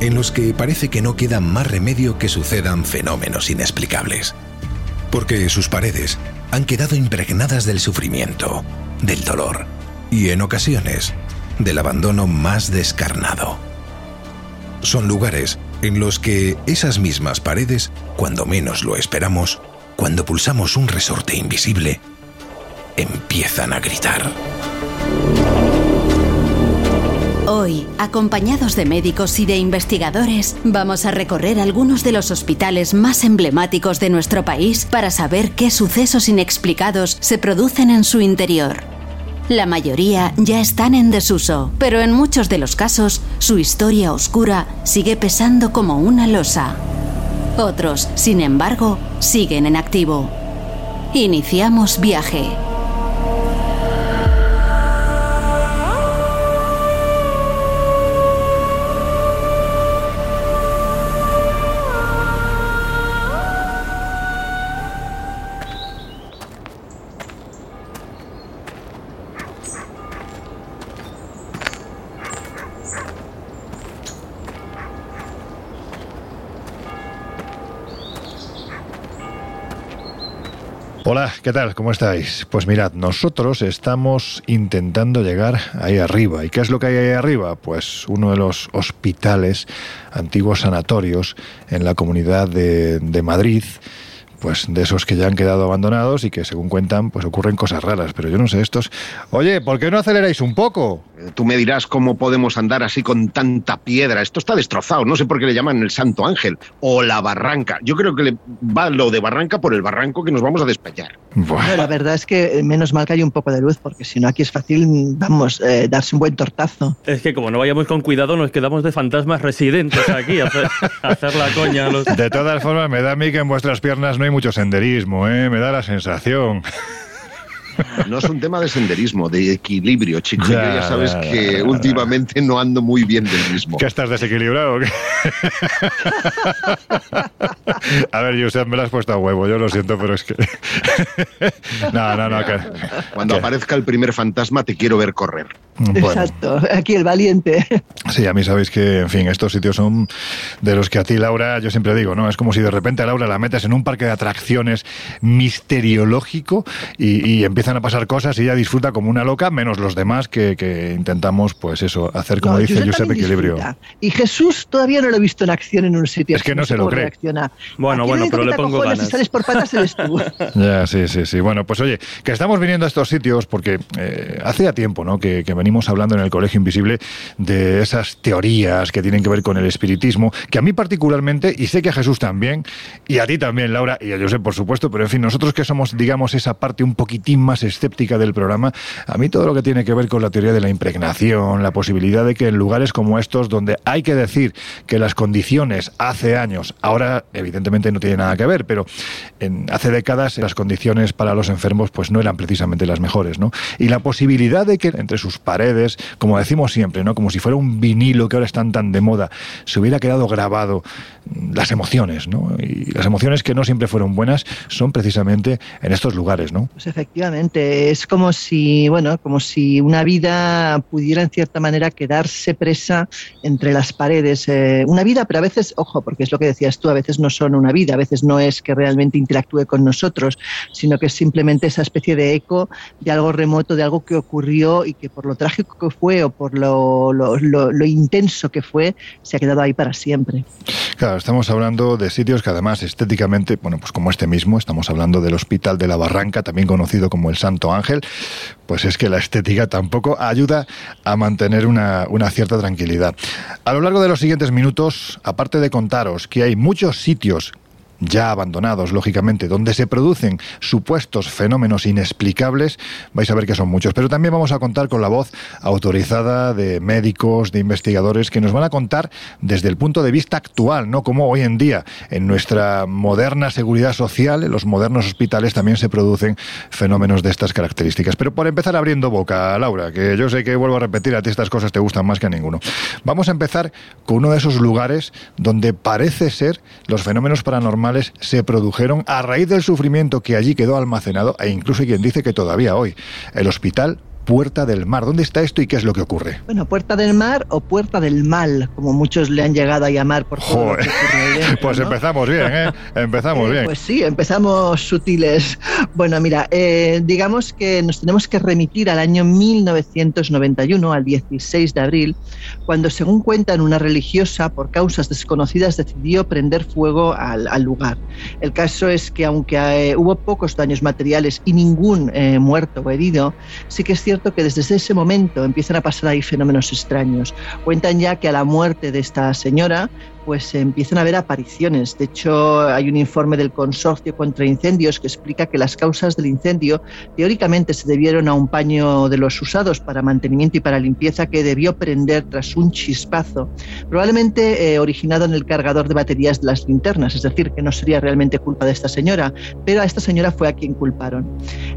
En los que parece que no queda más remedio que sucedan fenómenos inexplicables. Porque sus paredes han quedado impregnadas del sufrimiento, del dolor y, en ocasiones, del abandono más descarnado. Son lugares en los que esas mismas paredes, cuando menos lo esperamos, cuando pulsamos un resorte invisible, empiezan a gritar. Hoy, acompañados de médicos y de investigadores, vamos a recorrer algunos de los hospitales más emblemáticos de nuestro país para saber qué sucesos inexplicados se producen en su interior. La mayoría ya están en desuso, pero en muchos de los casos su historia oscura sigue pesando como una losa. Otros, sin embargo, siguen en activo. Iniciamos viaje. ¿Qué tal? ¿Cómo estáis? Pues mirad, nosotros estamos intentando llegar ahí arriba. ¿Y qué es lo que hay ahí arriba? Pues uno de los hospitales, antiguos sanatorios en la comunidad de, de Madrid pues de esos que ya han quedado abandonados y que según cuentan pues ocurren cosas raras, pero yo no sé estos. Oye, ¿por qué no aceleráis un poco? Tú me dirás cómo podemos andar así con tanta piedra. Esto está destrozado. No sé por qué le llaman el Santo Ángel o la Barranca. Yo creo que le va lo de Barranca por el barranco que nos vamos a despeñar. Bueno, la verdad es que menos mal que hay un poco de luz, porque si no aquí es fácil, vamos, eh, darse un buen tortazo. Es que como no vayamos con cuidado, nos quedamos de fantasmas residentes aquí a hacer, a hacer la coña. a Los... De todas formas, me da a mí que en vuestras piernas no hay mucho senderismo, ¿eh? Me da la sensación. No es un tema de senderismo, de equilibrio, chico. Ya, Yo ya sabes ya, que ya, últimamente no ando muy bien del mismo. ¿Que estás desequilibrado? A ver, Josep, me lo has puesto a huevo, yo lo siento, pero es que... No, no, no, que... Cuando que- aparezca el primer fantasma te quiero ver correr. Bueno, Exacto, aquí el valiente. sí, a mí sabéis que, en fin, estos sitios son de los que a ti, Laura, yo siempre digo, ¿no? Es como si de repente a Laura la metes en un parque de atracciones misteriológico y, y empiezan a pasar cosas y ella disfruta como una loca, menos los demás que, que intentamos, pues eso, hacer como No, dice Josep equilibrio. disfruta. Y Jesús todavía no lo he visto en acción en un sitio. Es que no se lo cree. reacciona. Bueno, Aquí bueno, pero le pongo ganas. Si sales por patas eres tú. Ya, sí, sí, sí. Bueno, pues oye, que estamos viniendo a estos sitios porque eh, hace ya tiempo, ¿no? Que, que venimos hablando en el Colegio Invisible de esas teorías que tienen que ver con el espiritismo, que a mí particularmente, y sé que a Jesús también, y a ti también, Laura, y a José, por supuesto, pero en fin, nosotros que somos, digamos, esa parte un poquitín más escéptica del programa, a mí todo lo que tiene que ver con la teoría de la impregnación, la posibilidad de que en lugares como estos, donde hay que decir que las condiciones hace años, ahora evidentemente no tiene nada que ver, pero en, hace décadas las condiciones para los enfermos pues no eran precisamente las mejores, ¿no? Y la posibilidad de que entre sus paredes paredes, como decimos siempre, ¿no? Como si fuera un vinilo que ahora están tan de moda, se hubiera quedado grabado las emociones, ¿no? Y las emociones que no siempre fueron buenas son precisamente en estos lugares, ¿no? Pues efectivamente, es como si, bueno, como si una vida pudiera en cierta manera quedarse presa entre las paredes. Eh, una vida, pero a veces, ojo, porque es lo que decías tú, a veces no son una vida, a veces no es que realmente interactúe con nosotros, sino que es simplemente esa especie de eco de algo remoto, de algo que ocurrió y que por lo trágico que fue o por lo, lo, intenso que fue, se ha quedado ahí para siempre. Claro, estamos hablando de sitios que además estéticamente, bueno, pues como este mismo, estamos hablando del Hospital de la Barranca, también conocido como el Santo Ángel, pues es que la estética tampoco ayuda a mantener una, una cierta tranquilidad. A lo largo de los siguientes minutos, aparte de contaros que hay muchos sitios ya abandonados, lógicamente, donde se producen supuestos fenómenos inexplicables, vais a ver que son muchos. Pero también vamos a contar con la voz autorizada de médicos, de investigadores, que nos van a contar desde el punto de vista actual, no como hoy en día en nuestra moderna seguridad social, en los modernos hospitales también se producen fenómenos de estas características. Pero por empezar abriendo boca, Laura, que yo sé que vuelvo a repetir, a ti estas cosas te gustan más que a ninguno. Vamos a empezar con uno de esos lugares donde parece ser los fenómenos paranormales se produjeron a raíz del sufrimiento que allí quedó almacenado e incluso quien dice que todavía hoy. El hospital Puerta del Mar. ¿Dónde está esto y qué es lo que ocurre? Bueno, Puerta del Mar o Puerta del Mal, como muchos le han llegado a llamar por todo Pues empezamos bien, ¿eh? Empezamos eh, bien. Pues sí, empezamos sutiles. Bueno, mira, eh, digamos que nos tenemos que remitir al año 1991, al 16 de abril, cuando, según cuentan, una religiosa, por causas desconocidas, decidió prender fuego al, lugar. El caso es que, aunque eh, hubo pocos daños materiales y ningún muerto o herido, sí que es cierto que desde ese momento empiezan a pasar ahí fenómenos extraños. Cuentan ya que a la muerte de esta señora pues empiezan a haber apariciones. De hecho, hay un informe del Consorcio contra Incendios que explica que las causas del incendio teóricamente se debieron a un paño de los usados para mantenimiento y para limpieza que debió prender tras un chispazo, probablemente eh, originado en el cargador de baterías de las linternas, es decir, que no sería realmente culpa de esta señora, pero a esta señora fue a quien culparon.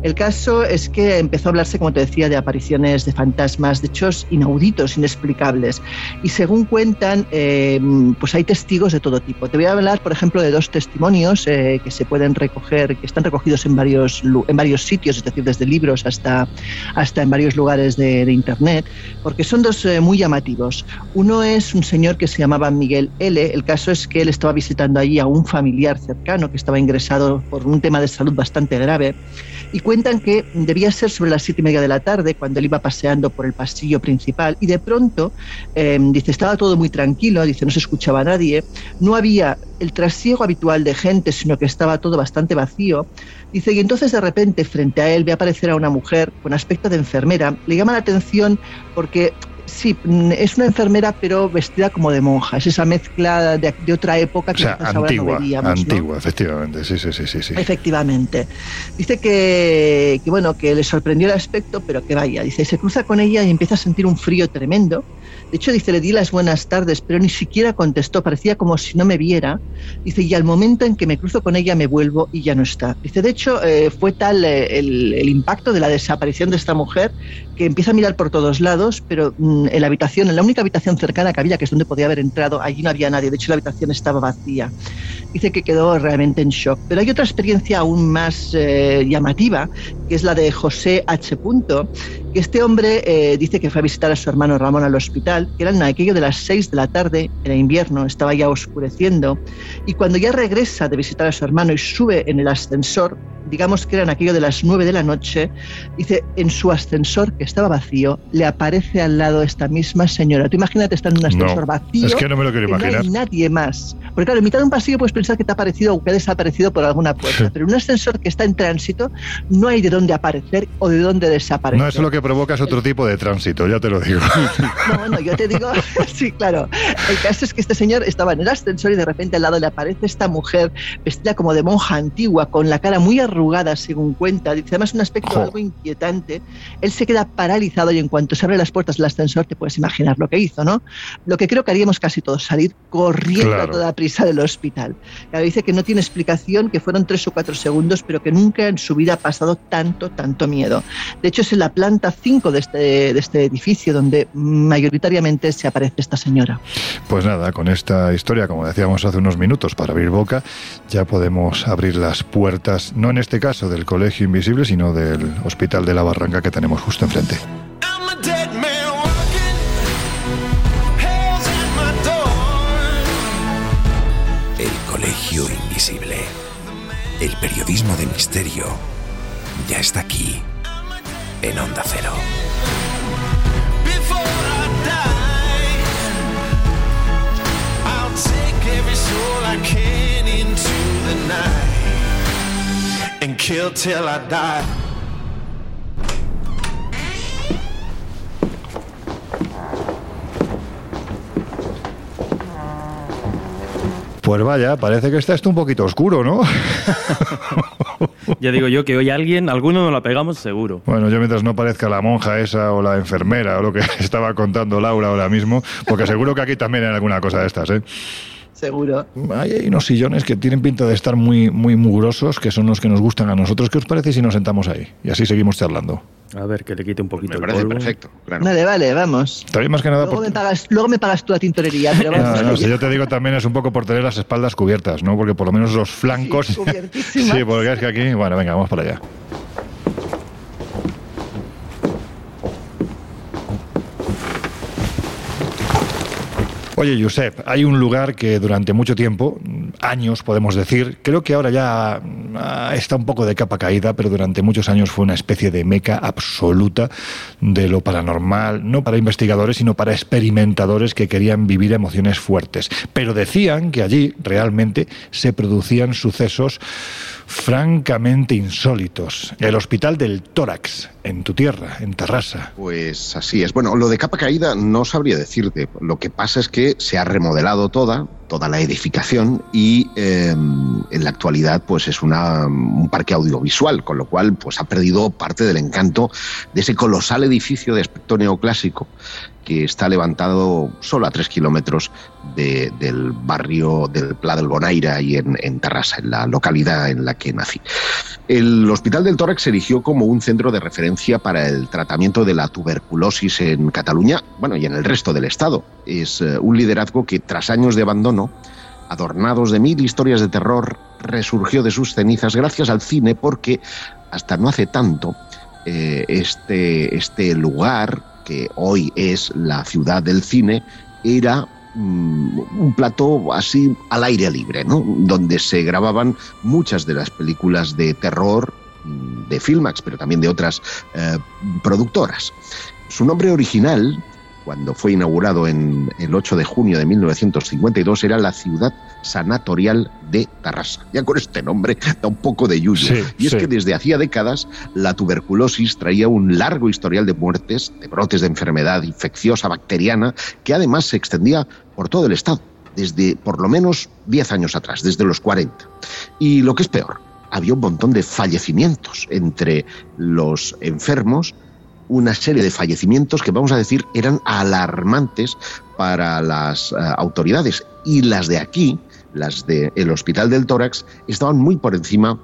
El caso es que empezó a hablarse, como te decía, de apariciones de fantasmas, de hechos inauditos, inexplicables, y según cuentan, eh, pues hay testigos de todo tipo. Te voy a hablar, por ejemplo, de dos testimonios eh, que se pueden recoger, que están recogidos en varios, en varios sitios, es decir, desde libros hasta, hasta en varios lugares de, Internet, porque son dos eh, muy llamativos. Uno es un señor que se llamaba Miguel L. El caso es que él estaba visitando allí a un familiar cercano que estaba ingresado por un tema de salud bastante grave y cuentan que debía ser sobre las siete y media de la tarde cuando él iba paseando por el pasillo principal y de pronto, eh, dice, estaba todo muy tranquilo, dice, no se escuchaba nadie, no había el trasiego habitual de gente, sino que estaba todo bastante vacío. Dice, y entonces de repente frente a él ve aparecer a una mujer con aspecto de enfermera. Le llama la atención porque Sí, mm, es una enfermera, pero vestida como de monja. Es esa mezcla de, otra época que o sea, antigua, antigua, efectivamente. Sí, sí, sí, sí, Efectivamente. Dice que, que, bueno, que le sorprendió el aspecto, pero que vaya. Dice, se cruza con ella y empieza a sentir un frío tremendo. De hecho, dice, le di las buenas tardes, pero ni siquiera contestó, parecía como si no me viera. Dice, y al momento en que me cruzo con ella me vuelvo y ya no está. Dice, de hecho, eh, fue tal eh, el, el, impacto de la desaparición de esta mujer que empieza a mirar por todos lados, pero mm, en la habitación, en la única habitación cercana que había, que es donde podía haber entrado, allí no había nadie. De hecho, la habitación estaba vacía. Dice que quedó realmente en shock. Pero hay otra experiencia aún más eh, llamativa, que es la de José H. que este hombre dice que fue a visitar a su hermano Ramón al hospital que eran aquello de las 6 de la tarde, era invierno, estaba ya oscureciendo, y cuando ya regresa de visitar a su hermano y sube en el ascensor, digamos que eran aquello de las 9 de la noche, dice, en su ascensor, que estaba vacío, le aparece al lado esta misma señora. Tú imagínate estar en un ascensor vacío. Es que no me lo quiero imaginar. No hay nadie más. Porque claro, en mitad de un pasillo puedes pensar que te ha aparecido o que ha desaparecido por alguna puerta, pero un ascensor que está en tránsito no hay de dónde aparecer o de dónde desaparecer. No, es lo que provoca es otro tipo de tránsito, ya te lo digo. No, bueno, yo te digo, sí, claro. El caso es que este señor estaba en el ascensor y de repente al lado le aparece esta mujer vestida como de monja antigua, con la cara muy arrugada, según cuenta. Dice, además un aspecto algo inquietante. Él se queda paralizado y en cuanto se abren las puertas del ascensor te puedes imaginar lo que hizo, ¿no? Lo que creo que haríamos casi todos, salir corriendo a toda prisa del hospital. Dice que no tiene explicación, que fueron tres o cuatro segundos, pero que nunca en su vida ha pasado tanto, tanto miedo. De hecho, es en la planta 5 de este, de este edificio donde mayoritariamente se aparece esta señora. Pues nada, con esta historia, como decíamos hace unos minutos, para abrir boca, ya podemos abrir las puertas, no en este caso del Colegio Invisible, sino del Hospital de la Barranca que tenemos justo enfrente. El periodismo de misterio ya está aquí, en Onda Cero. and kill till I die. Pues vaya, parece que está esto un poquito oscuro, ¿no? ya digo yo que hoy alguien, alguno nos la pegamos seguro. Bueno, yo mientras no parezca la monja esa o la enfermera o lo que estaba contando Laura ahora mismo, porque seguro que aquí también hay alguna cosa de estas, ¿eh? Seguro. Hay, unos sillones que tienen pinta de estar muy, muy mugrosos, que son los que nos gustan a nosotros. ¿Qué os parece si nos sentamos ahí? Y así seguimos charlando. A ver, que le quite un poquito me parece perfecto. Vale, vale, vamos. También más que nada luego, me pagas, luego me pagas tú la tintorería, pero vamos. No, si yo te digo también es un poco por tener las espaldas cubiertas, ¿no? Porque por lo menos los flancos... Sí, sí, porque es que aquí... Bueno, venga, vamos para allá. Oye, Josep, hay un lugar que durante mucho tiempo, años podemos decir, creo que ahora ya ah, está un poco de capa caída, pero durante muchos años fue una especie de meca absoluta de lo paranormal, no para investigadores, sino para experimentadores que querían vivir emociones fuertes. Pero decían que allí realmente se producían sucesos francamente insólitos. El Hospital del Tórax, en tu tierra, en Tarrasa. Pues así es. Bueno, lo de capa caída no sabría decirte. Lo que pasa es que se ha remodelado toda, toda la edificación y em, en la actualidad pues es una, un parque audiovisual, con lo cual pues ha perdido parte del encanto de ese colosal edificio de aspecto neoclásico está levantado solo a tres kilómetros del barrio del Pla del Bonaira y en, en Tarrasa, en la localidad en la que nací. El Hospital del Tórax se erigió como un centro de referencia para el tratamiento de la tuberculosis en Cataluña, bueno, y en el resto del Estado. Es eh, un liderazgo que tras años de abandono, adornados de mil historias de terror, resurgió de sus cenizas gracias al cine porque hasta no hace tanto eh, este, este lugar que hoy es la ciudad del cine, era mm, un plato así al aire libre, ¿no? donde se grababan muchas de las películas de terror mm, de Filmax, pero también de otras eh, productoras. Su nombre original cuando fue inaugurado en el 8 de junio de 1952, era la ciudad sanatorial de Tarrasa. Ya con este nombre da un poco de yuyo. y es que desde hacía décadas la tuberculosis traía un largo historial de muertes, de brotes de enfermedad infecciosa bacteriana, que además se extendía por todo el estado, desde por lo menos 10 años atrás, desde los 40. Y lo que es peor, había un montón de fallecimientos entre los enfermos una serie de fallecimientos que vamos a decir eran alarmantes para las eh, autoridades y las de aquí, las del Hospital del Tórax, estaban muy por encima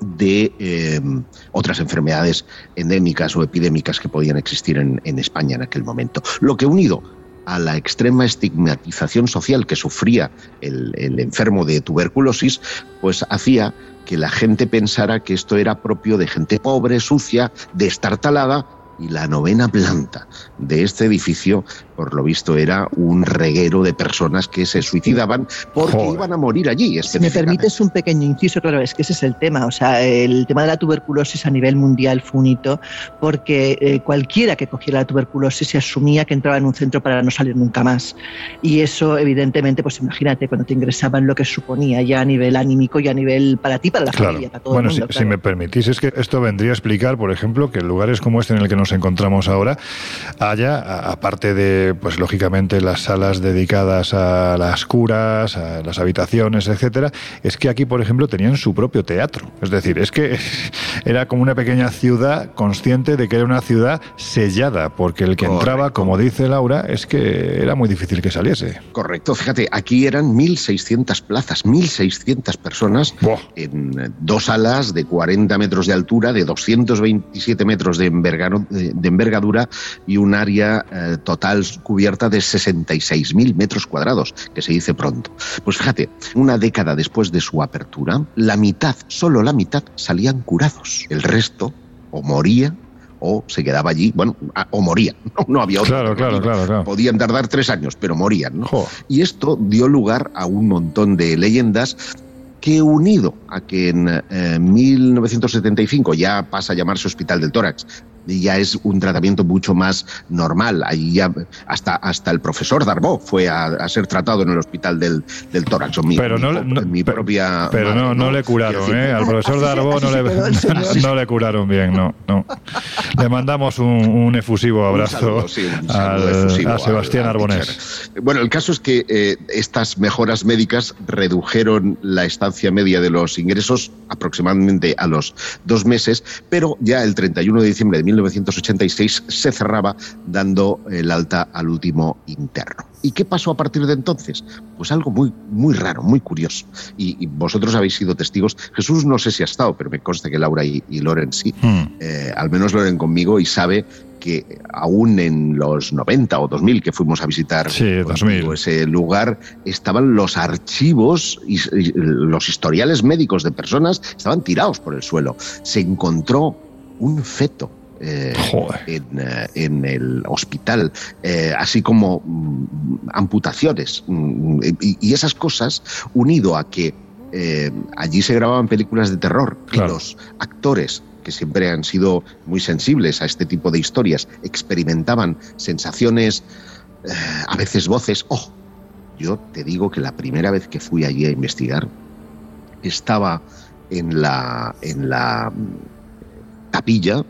de em, otras enfermedades endémicas o epidémicas que podían existir en, España en aquel momento. Lo que unido a la extrema estigmatización social que sufría el, el, enfermo de tuberculosis, pues hacía que la gente pensara que esto era propio de gente pobre, sucia, destartalada y la novena planta de este edificio, por lo visto, era un reguero de personas que se suicidaban porque iban a morir allí. Si me permites un pequeño inciso, claro, es que ese es el tema. O sea, el tema de la tuberculosis a nivel mundial fue un hito porque eh, cualquiera que cogiera la tuberculosis se asumía que entraba en un centro para no salir nunca más. Y eso, evidentemente, pues imagínate cuando te ingresaban lo que suponía ya a nivel anímico y a nivel para ti, para la familia, para todo bueno, el mundo. Si, si me permitís, es que esto vendría a explicar, por ejemplo, que en lugares como este en el que nos encontramos ahora haya, aparte de pues lógicamente, las salas dedicadas a las curas, a las habitaciones, etcétera, es que aquí, por ejemplo, tenían su propio teatro. Es decir, es que era como una pequeña ciudad consciente de que era una ciudad sellada, porque el que entraba, como dice Laura, es que era muy difícil que saliese. Correcto, fíjate, aquí eran 1.600 plazas, 1.600 personas en dos salas de 40 metros de altura, de 227 metros de, envergadura y un área eh, total cubierta de 66.000 metros cuadrados, que se dice pronto. Pues fíjate, una década después de su apertura, la mitad, solo la mitad, salían curados. El resto o moría o se quedaba allí, bueno, o moría, no, había otro. Claro, claro, claro, Podían tardar tres años, pero morían. Y esto dio lugar a un montón de leyendas que unido a que en 1975 eh, ya pasa a llamarse Hospital del Tórax, ya es un tratamiento mucho más normal. Ahí ya hasta, hasta el profesor Darbó fue a, ser tratado en el hospital del, del tórax. Mi, pero no, mi propia. Pero no, no, le curaron, ¿eh? Al profesor Darbó no, le, no le curaron bien, no. no. Le mandamos un, efusivo abrazo a Sebastián Arbonés. Bueno, el caso es que eh, estas mejoras médicas redujeron la estancia media de los ingresos aproximadamente a los dos meses, pero ya el 31 de diciembre de 1986 se cerraba dando el alta al último interno. ¿Y qué pasó a partir de entonces? Pues algo muy, muy raro, muy curioso. Y, vosotros habéis sido testigos. Jesús no sé si ha estado, pero me consta que Laura y, Loren sí. Hmm. Eh, al menos Loren conmigo y sabe que aún en los 90 o 2000 que fuimos a visitar ese lugar, estaban los archivos y, los historiales médicos de personas estaban tirados por el suelo. Se encontró un feto eh, eh, en, el hospital, eh, así como mm, amputaciones mm, y, esas cosas, unido a que allí se grababan películas de terror y los actores que siempre han sido muy sensibles a este tipo de historias, experimentaban sensaciones, a veces voces. Oh, yo te digo que la primera vez que fui allí a investigar, estaba en la, en la mm, capilla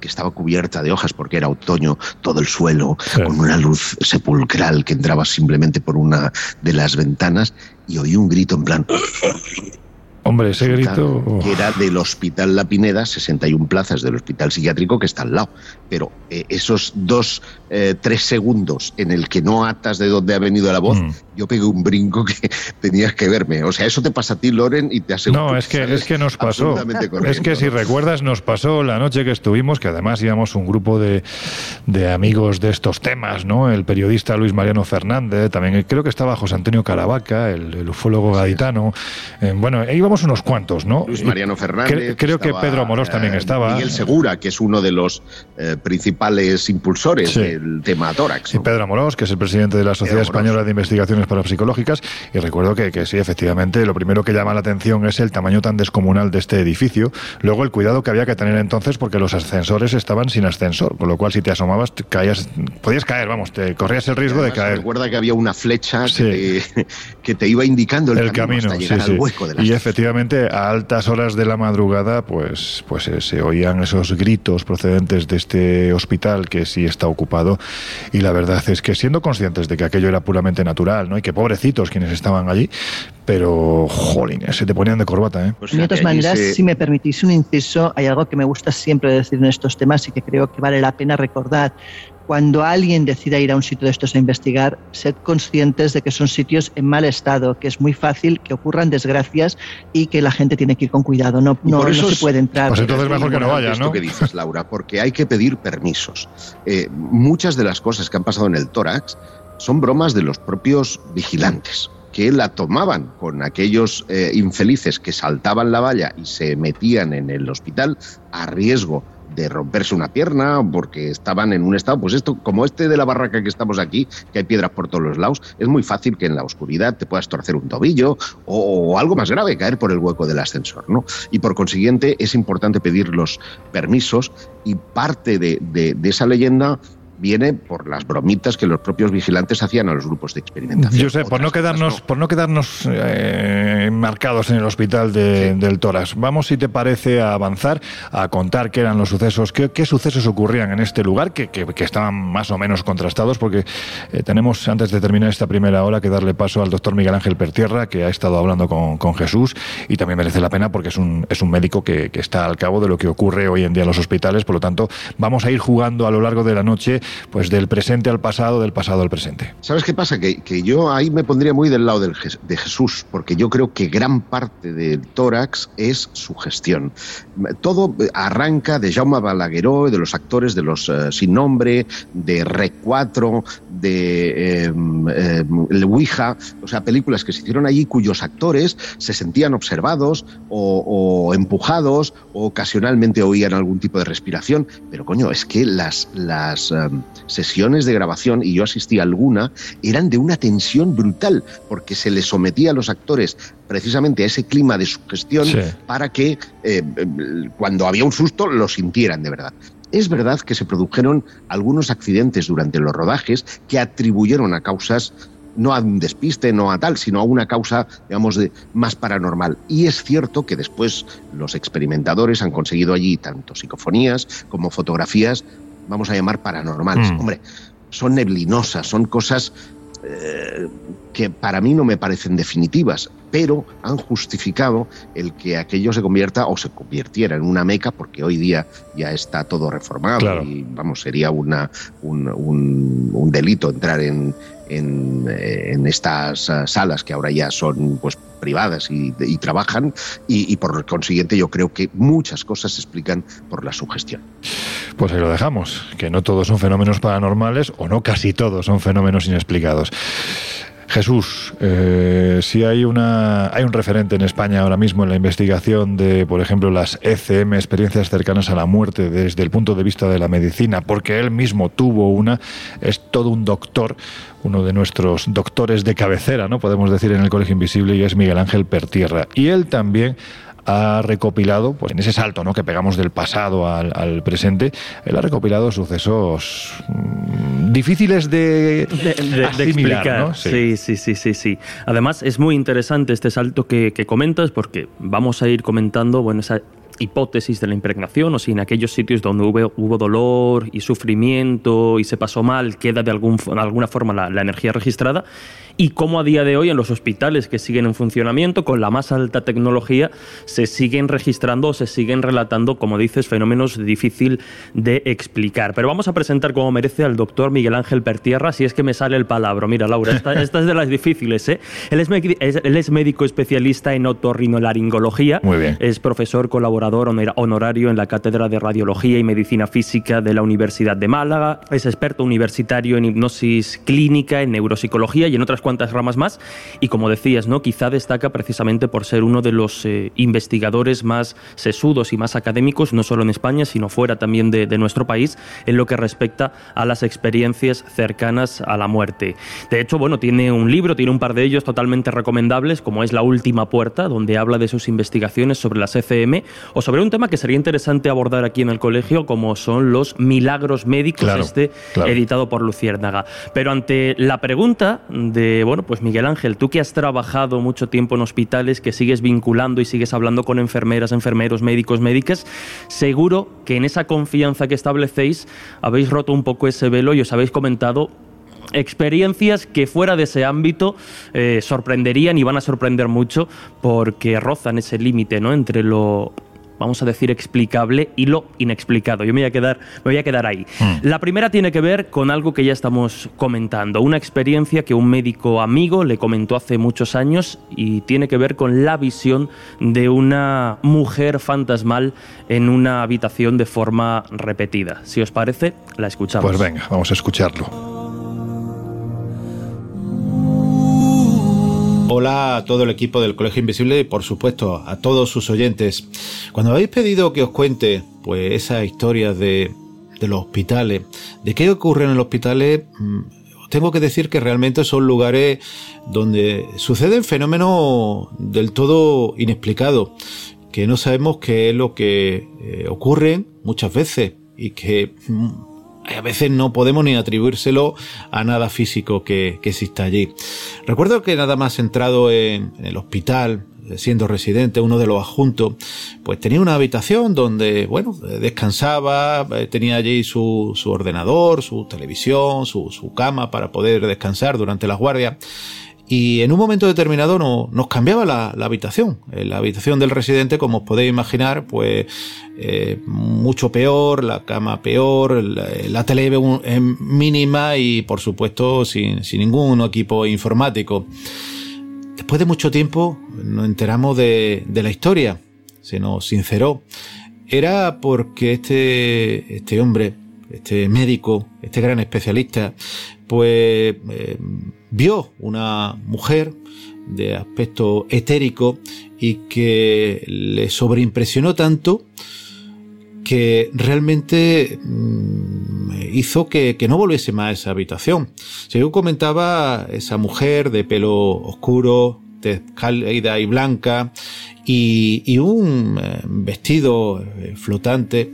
que estaba cubierta de hojas porque era otoño, todo el suelo, con una luz sepulcral que entraba simplemente por una de las ventanas y oí un grito en plan... Hombre, ese grito... Que era del Hospital La Pineda, 61 plazas del Hospital Psiquiátrico que está al lado. Pero eh, esos dos, eh, tres segundos en el que no atas de dónde ha venido la voz, mm. yo pegué un brinco que tenías que verme. O sea, eso te pasa a ti, Loren, y te aseguro No, es que, es que nos pasó. Es que si recuerdas, nos pasó la noche que estuvimos, que además íbamos un grupo de, de amigos de estos temas, ¿no? El periodista Luis Mariano Fernández, también creo que estaba José Antonio Caravaca, el, ufólogo gaditano. Eh, bueno, íbamos unos cuantos, ¿no? Luis Mariano Fernández. creo que Pedro Morós también eh, estaba. Miguel Segura, que es uno de los eh, principales impulsores del tema tórax. Y Pedro Morós, que es el presidente de la Sociedad Española de Investigaciones Parapsicológicas. Y recuerdo que, que, sí, efectivamente, lo primero que llama la atención es el tamaño tan descomunal de este edificio. Luego, el cuidado que había que tener entonces, porque los ascensores estaban sin ascensor, con lo cual, si te asomabas, caías, podías caer, vamos, te corrías el riesgo de caer. Recuerda que había una flecha que, te, iba indicando el, camino, hasta llegar al hueco de la Y efectivamente, a altas horas de la madrugada, pues, pues eh, se oían esos gritos procedentes de este hospital que sí está ocupado. Y la verdad es que siendo conscientes de que aquello era puramente natural, ¿no? Y que pobrecitos quienes estaban allí, pero, jolín, se te ponían de corbata, ¿eh? de todas maneras, si me permitís un inciso, hay algo que me gusta siempre decir en estos temas y que creo que vale la pena recordar cuando alguien decida ir a un sitio de estos a investigar, sed conscientes de que son sitios en mal estado, que es muy fácil que ocurran desgracias y que la gente tiene que ir con cuidado. No, no, se puede entrar. Pues entonces mejor que no vaya, ¿no? Esto que dices, Laura, porque hay que pedir permisos. Eh, muchas de las cosas que han pasado en el tórax son bromas de los propios vigilantes que la tomaban con aquellos eh, infelices que saltaban la valla y se metían en el hospital a riesgo de romperse una pierna porque estaban en un estado, pues esto, como este de la barraca que estamos aquí, que hay piedras por todos los lados, es muy fácil que en la oscuridad te puedas torcer un tobillo o, algo más grave, caer por el hueco del ascensor, ¿no? Y por consiguiente es importante pedir los permisos y parte de, esa leyenda viene por las bromitas que los propios vigilantes hacían a los grupos de experimentación. Yo sé, por no quedarnos, por no quedarnos eh, marcados en el hospital del Toras, vamos, si te parece, a avanzar, a contar qué eran los sucesos, qué, sucesos ocurrían en este lugar, que, estaban más o menos contrastados, porque eh, tenemos, antes de terminar esta primera hora, que darle paso al doctor Miguel Ángel Pertierra, que ha estado hablando con, Jesús, y también merece la pena porque es un, es un médico que, que está al cabo de lo que ocurre hoy en día en los hospitales, por lo tanto, vamos a ir jugando a lo largo de la noche pues del presente al pasado, del pasado al presente. ¿Sabes qué pasa? Que, que yo ahí me pondría muy del lado de Jesús, porque yo creo que gran parte del tórax es su gestión. Todo arranca de Jaume Balagueró, de los actores de los eh, Sin Nombre, de Rec 4, de eh, El Ouija, o sea, películas que se hicieron allí cuyos actores se sentían observados o, empujados o ocasionalmente oían algún tipo de respiración, pero coño, es que las, las em, sesiones de grabación, y yo asistí a alguna, eran de una tensión brutal, porque se les sometía a los actores precisamente a ese clima de sugestión para que eh, cuando había un susto lo sintieran de verdad. Es verdad que se produjeron algunos accidentes durante los rodajes que atribuyeron a causas no a un despiste, no a tal, sino a una causa, digamos, de, más paranormal. Y es cierto que después los experimentadores han conseguido allí tanto psicofonías como fotografías, vamos a llamar paranormales. Mm. Hombre, son neblinosas, son cosas eh, que para mí no me parecen definitivas, pero han justificado el que aquello se convierta o se convirtiera en una meca, porque hoy día ya está todo reformado y vamos, sería una, un delito entrar en, eh, en, estas eh, salas que ahora ya son pues privadas y, trabajan y, por consiguiente yo creo que muchas cosas se explican por la sugestión. Pues ahí lo dejamos, que no todos son fenómenos paranormales o no casi todos son fenómenos inexplicados. Jesús, eh, si hay, una, hay un referente en España ahora mismo en la investigación de, por ejemplo, las ECM, experiencias cercanas a la muerte desde el punto de vista de la medicina, porque él mismo tuvo una, es todo un doctor, uno de nuestros doctores de cabecera, ¿no? Podemos decir en el Colegio Invisible, y es Miguel Ángel Pertierra. Y él también ha recopilado, pues en ese salto ¿no? que pegamos del pasado al, presente, él ha recopilado sucesos mm, difíciles de, explicar. Sí. sí. sí, sí, sí, Además, es muy interesante este salto que, que comentas porque vamos a ir comentando bueno, esa hipótesis de la impregnación, o si en aquellos sitios donde hubo, hubo dolor y sufrimiento y se pasó mal, queda de, algún, alguna forma la, la energía registrada y cómo a día de hoy en los hospitales que siguen en funcionamiento con la más alta tecnología se siguen registrando o se siguen relatando, como dices, fenómenos difícil de explicar. Pero vamos a presentar como merece al doctor Miguel Ángel Pertierra, si es que me sale el palabra. Mira, Laura, esta, es de las difíciles. ¿eh? Él, es, médico especialista en otorrinolaringología. Muy bien. Es profesor colaborador honorario en la Cátedra de Radiología y Medicina Física de la Universidad de Málaga. Es experto universitario en hipnosis clínica, en neuropsicología y en otras cuantas ramas más. Y como decías, ¿no? quizá destaca precisamente por ser uno de los eh, investigadores más sesudos y más académicos, no solo en España, sino fuera también de, nuestro país, en lo que respecta a las experiencias cercanas a la muerte. De hecho, bueno, tiene un libro, tiene un par de ellos totalmente recomendables, como es La Última Puerta, donde habla de sus investigaciones sobre las ECM o sobre un tema que sería interesante abordar aquí en el colegio, como son los milagros médicos, este editado por Luciérnaga. Pero ante la pregunta de bueno, pues Miguel Ángel, tú que has trabajado mucho tiempo en hospitales, que sigues vinculando y sigues hablando con enfermeras, enfermeros, médicos, médicas, seguro que en esa confianza que establecéis habéis roto un poco ese velo y os habéis comentado experiencias que fuera de ese ámbito eh, sorprenderían y van a sorprender mucho porque rozan ese límite ¿no? entre lo vamos a decir, explicable y lo inexplicado. Yo me voy a quedar, me voy a quedar ahí. Hmm. La primera tiene que ver con algo que ya estamos comentando, una experiencia que un médico amigo le comentó hace muchos años y tiene que ver con la visión de una mujer fantasmal en una habitación de forma repetida. Si os parece, la escuchamos. Pues venga, vamos a escucharlo. Hola a todo el equipo del Colegio Invisible y por supuesto a todos sus oyentes. Cuando habéis pedido que os cuente pues esa historia de, los hospitales, de qué ocurre en los hospitales, mm, tengo que decir que realmente son lugares donde suceden fenómenos del todo inexplicados, que no sabemos qué es lo que eh, ocurre muchas veces y que mm, a veces no podemos ni atribuírselo a nada físico que, exista allí. Recuerdo que nada más entrado en, el hospital, siendo residente, uno de los adjuntos, pues tenía una habitación donde, bueno, descansaba, eh, tenía allí su, ordenador, su televisión, su, su, cama para poder descansar durante las guardias y en un momento determinado no, nos cambiaba la, habitación. Eh, la habitación del residente, como os podéis imaginar, pues eh, mucho peor, la cama peor, la, tele mínima y por supuesto sin, ningún equipo informático. Después de mucho tiempo nos enteramos de, de la historia, se nos sinceró. Era porque este, este hombre, este médico, este gran especialista, pues eh, vio una mujer de aspecto etérico y que le sobreimpresionó tanto que realmente mm, hizo que, no volviese más a esa habitación. Según comentaba, esa mujer de pelo oscuro, de cálida y blanca, y, un eh, vestido eh, flotante,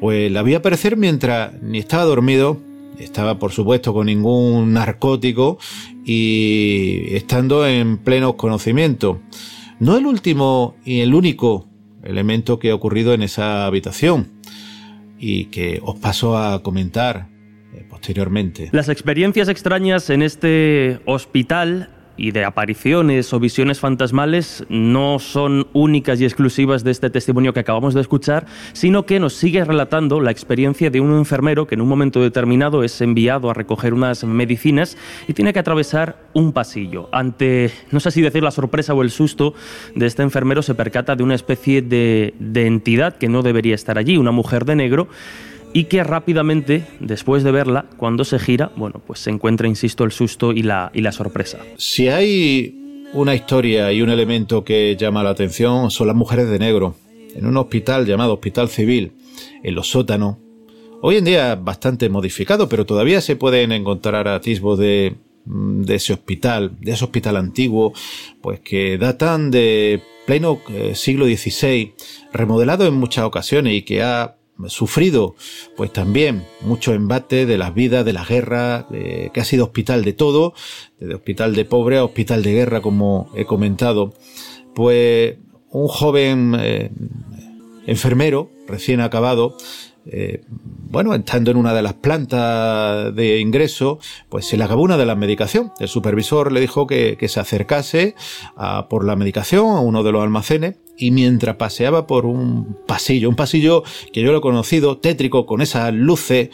pues la vi aparecer mientras ni estaba dormido, estaba por supuesto con ningún narcótico y estando en pleno conocimiento. No el último y el único elemento que ha ocurrido en esa habitación y que os paso a comentar eh, posteriormente. Las experiencias extrañas en este hospital y de apariciones o visiones fantasmales no son únicas y exclusivas de este testimonio que acabamos de escuchar, sino que nos sigue relatando la experiencia de un enfermero que en un momento determinado es enviado a recoger unas medicinas y tiene que atravesar un pasillo. Ante, no sé si decir la sorpresa o el susto de este enfermero, se percata de una especie de, de entidad que no debería estar allí, una mujer de negro, y que rápidamente, después de verla, cuando se gira, bueno, pues se encuentra, insisto, el susto y la, y la sorpresa. Si hay una historia y un elemento que llama la atención, son las mujeres de negro. En un hospital llamado Hospital Civil, en los sótanos, hoy en día bastante modificado, pero todavía se pueden encontrar atisbos de, de ese hospital, de ese hospital antiguo, pues que datan de pleno eh, siglo XVI, remodelado en muchas ocasiones y que ha sufrido pues también mucho embate de las vidas, de la guerra, que ha sido hospital de todo, de hospital de pobre a hospital de guerra como he comentado, pues un joven eh, enfermero recién acabado eh, bueno, estando en una de las plantas de ingreso, pues se le acabó una de las medicación. El supervisor le dijo que, se acercase a, por la medicación a uno de los almacenes y mientras paseaba por un pasillo, un pasillo que yo lo he conocido, tétrico, con esas luces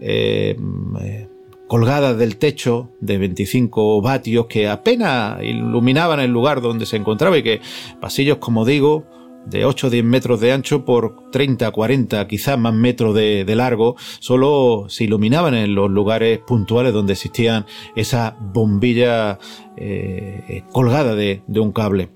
eh, eh, colgadas del techo de 25 vatios que apenas iluminaban el lugar donde se encontraba y que pasillos, como digo, de 8 o 10 metros de ancho por 30, 40, quizás más metros de, largo, solo se iluminaban en los lugares puntuales donde existían esas bombillas eh, colgadas de, un cable.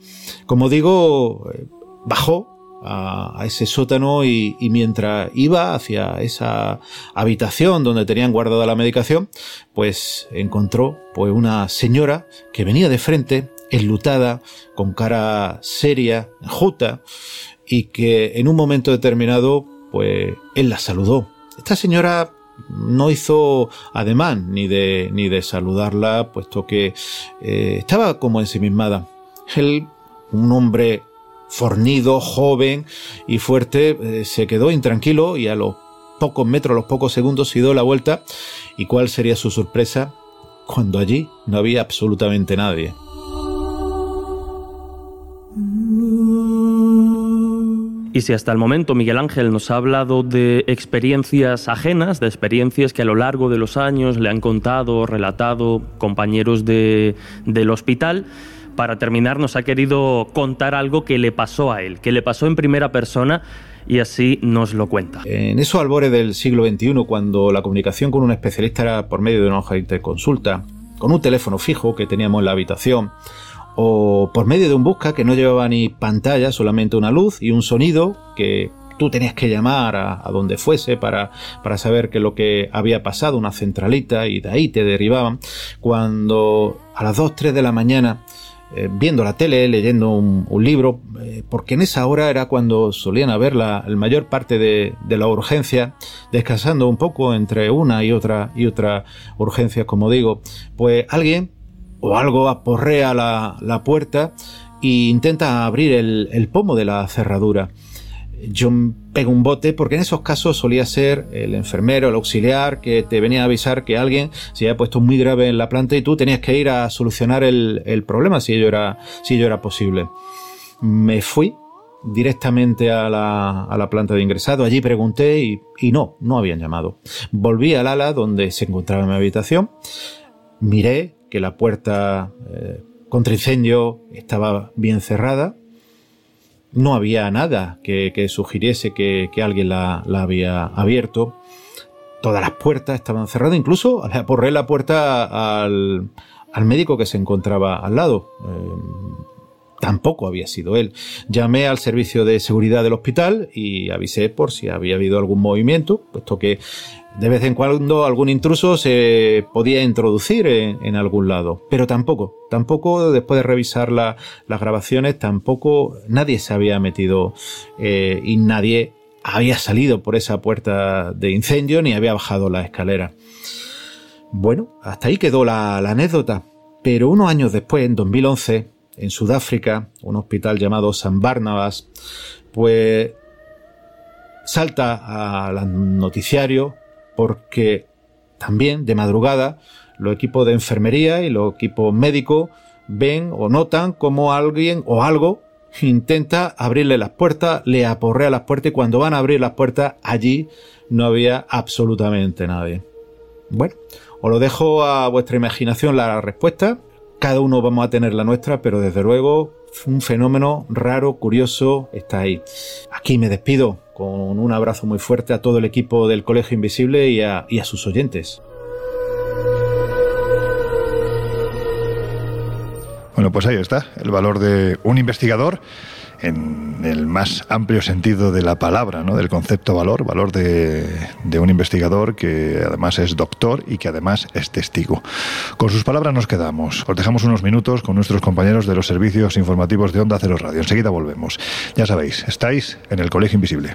Como digo, eh, bajó a, ese sótano y, y, mientras iba hacia esa habitación donde tenían guardada la medicación, pues encontró pues una señora que venía de frente enlutada, con cara seria, juta, y que en un momento determinado, pues él la saludó. Esta señora no hizo ademán ni de, ni de saludarla, puesto que eh, estaba como ensimismada. Él, un hombre fornido, joven y fuerte, eh, se quedó intranquilo y a los pocos metros, a los pocos segundos, se dio la vuelta. ¿Y cuál sería su sorpresa? Cuando allí no había absolutamente nadie. Y si hasta el momento Miguel Ángel nos ha hablado de experiencias ajenas, de experiencias que a lo largo de los años le han contado, relatado compañeros del hospital, para terminar nos ha querido contar algo que le pasó a él, que le pasó en primera persona y así nos lo cuenta. En esos albores del siglo XXI, cuando la comunicación con un especialista era por medio de una hoja de interconsulta, con un teléfono fijo que teníamos en la habitación, o por medio de un busca que no llevaba ni pantalla, solamente una luz y un sonido que tú tenías que llamar a, donde fuese para, para saber qué es lo que había pasado, una centralita, y de ahí te derivaban. Cuando a las 2, 3 de la mañana eh, viendo la tele, leyendo un, libro, eh, porque en esa hora era cuando solían haber la, mayor parte de, la urgencia, descansando un poco entre una y otra y otra urgencia, como digo, pues alguien o algo aporrea la, la puerta e intenta abrir el, el pomo de la cerradura yo pego un bote porque en esos casos solía ser el enfermero, el auxiliar que te venía a avisar que alguien se había puesto muy grave en la planta y tú tenías que ir a solucionar el, problema si ello, era, si ello era posible. Me fui directamente a la, a la planta de ingresado, allí pregunté y, y, no, no habían llamado. Volví al ala donde se encontraba mi habitación, miré que la puerta eh, contra incendio estaba bien cerrada, no había nada que, sugiriese que, alguien la, había abierto. Todas las puertas estaban cerradas, incluso le aporré la puerta al, médico que se encontraba al lado. Eh, tampoco había sido él. Llamé al servicio de seguridad del hospital y avisé por si había habido algún movimiento, puesto que de vez en cuando algún intruso se podía introducir en, algún lado, pero tampoco, tampoco después de revisar las grabaciones, tampoco nadie se había metido eh, y nadie había salido por esa puerta de incendio ni había bajado la escalera. Bueno, hasta ahí quedó la, anécdota, pero unos años después, en 2011, en Sudáfrica, un hospital llamado San Barnabas, pues salta al noticiario porque también de madrugada los equipos de enfermería y los equipos médicos ven o notan como alguien o algo intenta abrirle las puertas, le aporrea las puertas y cuando van a abrir las puertas allí no había absolutamente nadie. Bueno, os lo dejo a vuestra imaginación la respuesta. Cada uno vamos a tener la nuestra, pero desde luego un fenómeno raro, curioso, está ahí. Aquí me despido con un abrazo muy fuerte a todo el equipo del Colegio Invisible y a, sus oyentes. Bueno, pues ahí está, el valor de un investigador en el más amplio sentido de la palabra, ¿no? del concepto valor, valor de, de, un investigador que además es doctor y que además es testigo. Con sus palabras nos quedamos. Os dejamos unos minutos con nuestros compañeros de los servicios informativos de Onda Cero Radio. Enseguida volvemos. Ya sabéis, estáis en el Colegio Invisible.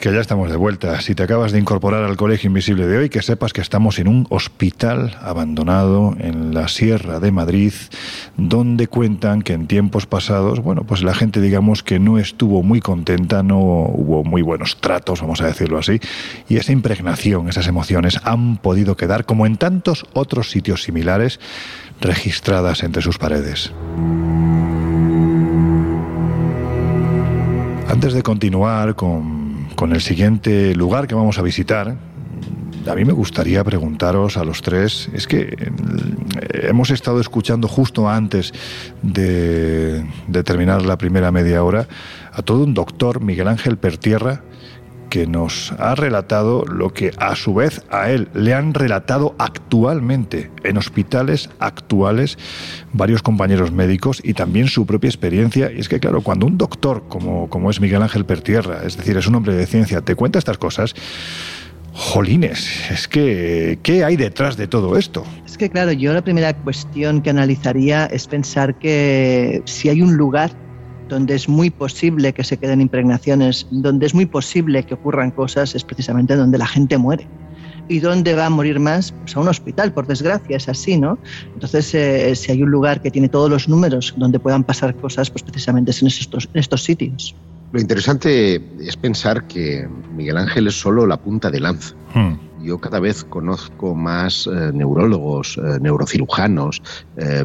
Que ya estamos de vuelta. Si te acabas de incorporar al Colegio Invisible de hoy, que sepas que estamos en un hospital abandonado en la Sierra de Madrid, donde cuentan que en tiempos pasados, bueno, pues la gente digamos que no estuvo muy contenta, no hubo muy buenos tratos, vamos a decirlo así, y esa impregnación, esas emociones han podido quedar, como en tantos otros sitios similares, registradas entre sus paredes. Antes de continuar con, con el siguiente lugar que vamos a visitar, a mí me gustaría preguntaros a los tres, es que eh, hemos estado escuchando justo antes de, de terminar la primera media hora a todo un doctor, Miguel Ángel Pertierra, que nos ha relatado lo que a su vez a él le han relatado actualmente en hospitales actuales varios compañeros médicos y también su propia experiencia. Y es que claro, cuando un doctor como, como es Miguel Ángel Pertierra, es decir, es un hombre de ciencia, te cuenta estas cosas, jolines, es que, ¿qué hay detrás de todo esto? Es que claro, yo la primera cuestión que analizaría es pensar que si hay un lugar donde es muy posible que se queden impregnaciones, donde es muy posible que ocurran cosas, es precisamente donde la gente muere. ¿Y dónde va a morir más? Pues a un hospital, por desgracia, es así, ¿no? Entonces, eh, si hay un lugar que tiene todos los números donde puedan pasar cosas, pues precisamente es en estos, en estos sitios. Lo interesante es pensar que Miguel Ángel es solo la punta de lanza. Hmm. Yo cada vez conozco más eh, neurólogos, eh, neurocirujanos eh,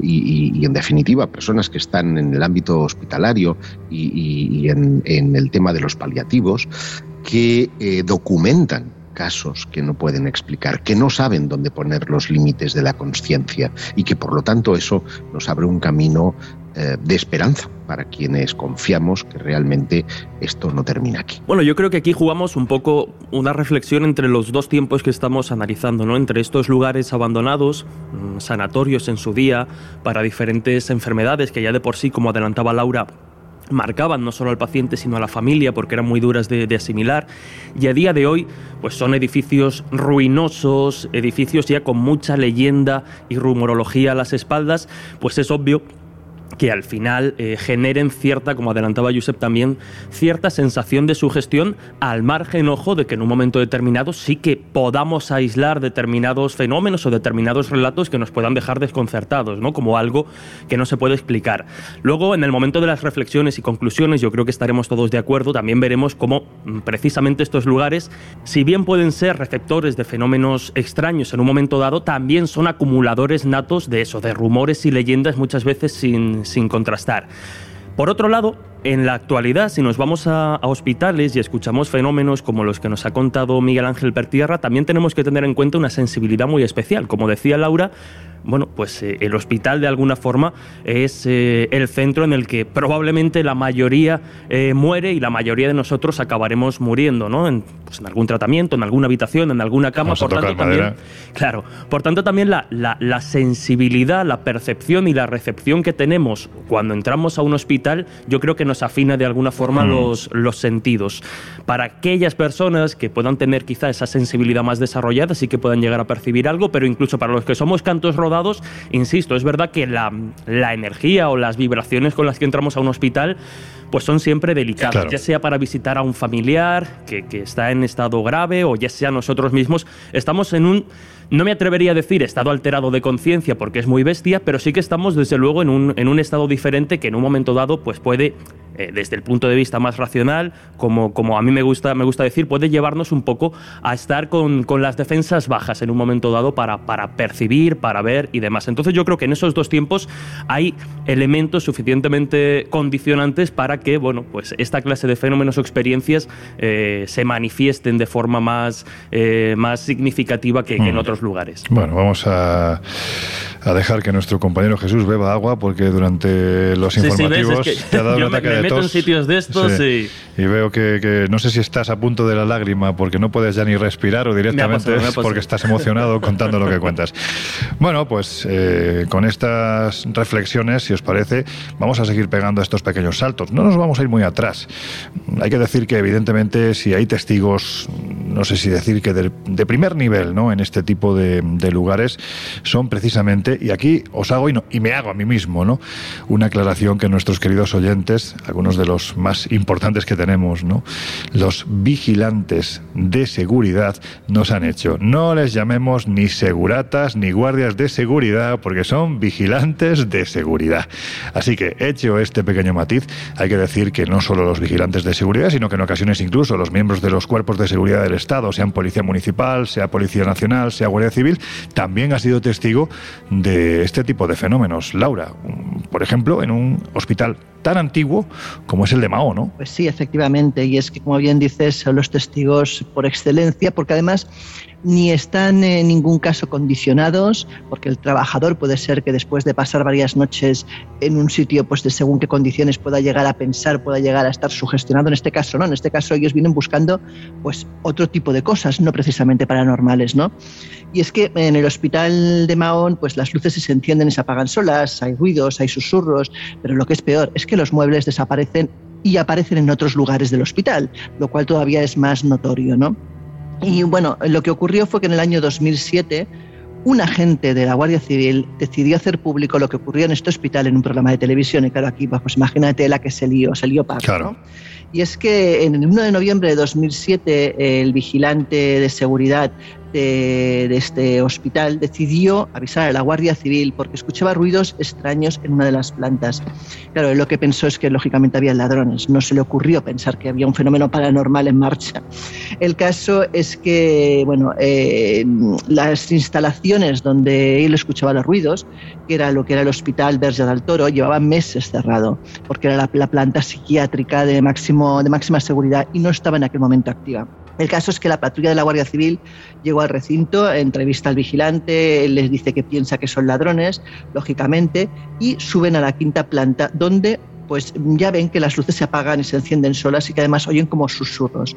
y, y- en definitiva, personas que están en el ámbito hospitalario y, en, en el tema de los paliativos que documentan casos que no pueden explicar, que no saben dónde poner los límites de la conciencia y que por lo tanto eso nos abre un camino eh, de esperanza para quienes confiamos que realmente esto no termina aquí. Bueno, yo creo que aquí jugamos un poco una reflexión entre los dos tiempos que estamos analizando, ¿no? Entre estos lugares abandonados, mm, sanatorios en su día, para diferentes enfermedades que ya de por sí, como adelantaba Laura, marcaban no solo al paciente sino a la familia porque eran muy duras de, de asimilar y a día de hoy pues son edificios ruinosos, edificios ya con mucha leyenda y rumorología a las espaldas, pues es obvio que al final eh, generen cierta, como adelantaba Josep también, cierta sensación de sugestión al margen, ojo, de que en un momento determinado sí que podamos aislar determinados fenómenos o determinados relatos que nos puedan dejar desconcertados, ¿no? Como algo que no se puede explicar. Luego, en el momento de las reflexiones y conclusiones, yo creo que estaremos todos de acuerdo, también veremos cómo mm, precisamente estos lugares, si bien pueden ser receptores de fenómenos extraños en un momento dado, también son acumuladores natos de eso, de rumores y leyendas muchas veces sin, sin contrastar. Por otro lado, en la actualidad, si nos vamos a, hospitales y escuchamos fenómenos como los que nos ha contado Miguel Ángel Pertierra, también tenemos que tener en cuenta una sensibilidad muy especial. Como decía Laura, bueno, pues eh, el hospital de alguna forma es eh, el centro en el que probablemente la mayoría eh, muere y la mayoría de nosotros acabaremos muriendo, ¿no? En, pues, en algún tratamiento, en alguna habitación, en alguna cama. Vamos por tanto, madera. también, claro, por tanto también la, la- la sensibilidad, la percepción y la recepción que tenemos cuando entramos a un hospital, yo creo que nos afina de alguna forma Mm. los, los sentidos. Para aquellas personas que puedan tener quizá esa sensibilidad más desarrollada, sí que puedan llegar a percibir algo, pero incluso para los que somos cantos rodados, insisto, es verdad que la, la energía o las vibraciones con las que entramos a un hospital pues son siempre delicadas, Claro. ya sea para visitar a un familiar que, que está en estado grave o ya sea nosotros mismos, estamos en un, no me atrevería a decir estado alterado de conciencia porque es muy bestia, pero sí que estamos desde luego en un, en un estado diferente que en un momento dado pues puede, eh, desde el punto de vista más racional, como, como a mí me gusta, me gusta decir, puede llevarnos un poco a estar con, con las defensas bajas en un momento dado para, para percibir, para ver y demás. Entonces yo creo que en esos dos tiempos hay elementos suficientemente condicionantes para que, bueno, pues esta clase de fenómenos o experiencias eh, se manifiesten de forma más, eh, más significativa que, que en Mm. otros lugares. Bueno, vamos a, a dejar que nuestro compañero Jesús beba agua porque durante los Sí, sí, ves, informativos es que te ha dado un me- ataque me de meto en sitios de estos Sí. Y veo que, que no sé si estás a punto de la lágrima porque no puedes ya ni respirar o directamente pasado, es porque estás emocionado contando lo que cuentas. Bueno, pues eh, con estas reflexiones, si os parece, vamos a seguir pegando estos pequeños saltos. No nos vamos a ir muy atrás. Hay que decir que evidentemente si hay testigos, no sé si decir que de, de primer nivel, ¿no? En este tipo de, de lugares son precisamente, y aquí os hago y, no- y me hago a mí mismo, ¿no? Una aclaración que nuestros queridos oyentes, algunos de los más importantes que tenemos, ¿no? Los vigilantes de seguridad nos han hecho. No les llamemos ni seguratas ni guardias de seguridad porque son vigilantes de seguridad. Así que, hecho este pequeño matiz, hay que decir que no solo los vigilantes de seguridad, sino que en ocasiones incluso los miembros de los cuerpos de seguridad del Estado, sean Policía Municipal, sea Policía Nacional, sea Guardia Civil, también ha sido testigo de este tipo de fenómenos. Laura, por ejemplo, en un hospital tan antiguo como es el de Mao, ¿no? Pues sí, efectivamente, y es que como bien dices, son los testigos por excelencia, porque además ni están en ningún caso condicionados, porque el trabajador puede ser que después de pasar varias noches en un sitio, pues de según qué condiciones pueda llegar a pensar, pueda llegar a estar sugestionado. En este caso, no. En este caso, ellos vienen buscando, pues, otro tipo de cosas, no precisamente paranormales, ¿no? Y es que en el hospital de Mahón, pues las luces se encienden y se apagan solas, hay ruidos, hay susurros, pero lo que es peor es que los muebles desaparecen y aparecen en otros lugares del hospital, lo cual todavía es más notorio, ¿no? Y bueno, lo que ocurrió fue que en el año 2007 un agente de la Guardia Civil decidió hacer público lo que ocurrió en este hospital en un programa de televisión. Y claro, aquí, pues imagínate la que se lió, se lió Claro. ¿no? Y es que en el 1 de noviembre de 2007 el vigilante de seguridad de, este hospital decidió avisar a la Guardia Civil porque escuchaba ruidos extraños en una de las plantas. Claro, lo que pensó es que lógicamente había ladrones. No se le ocurrió pensar que había un fenómeno paranormal en marcha. El caso es que, bueno, eh, las instalaciones donde él escuchaba los ruidos, que era lo que era el Hospital Verge del Toro, llevaban meses cerrado, porque era la, la planta psiquiátrica de, máximo, de máxima seguridad y no estaba en aquel momento activa. El caso es que la patrulla de la Guardia Civil llegó al recinto, entrevista al vigilante, les dice que piensa que son ladrones, lógicamente, y suben a la quinta planta, donde pues ya ven que las luces se apagan y se encienden solas y que además oyen como susurros.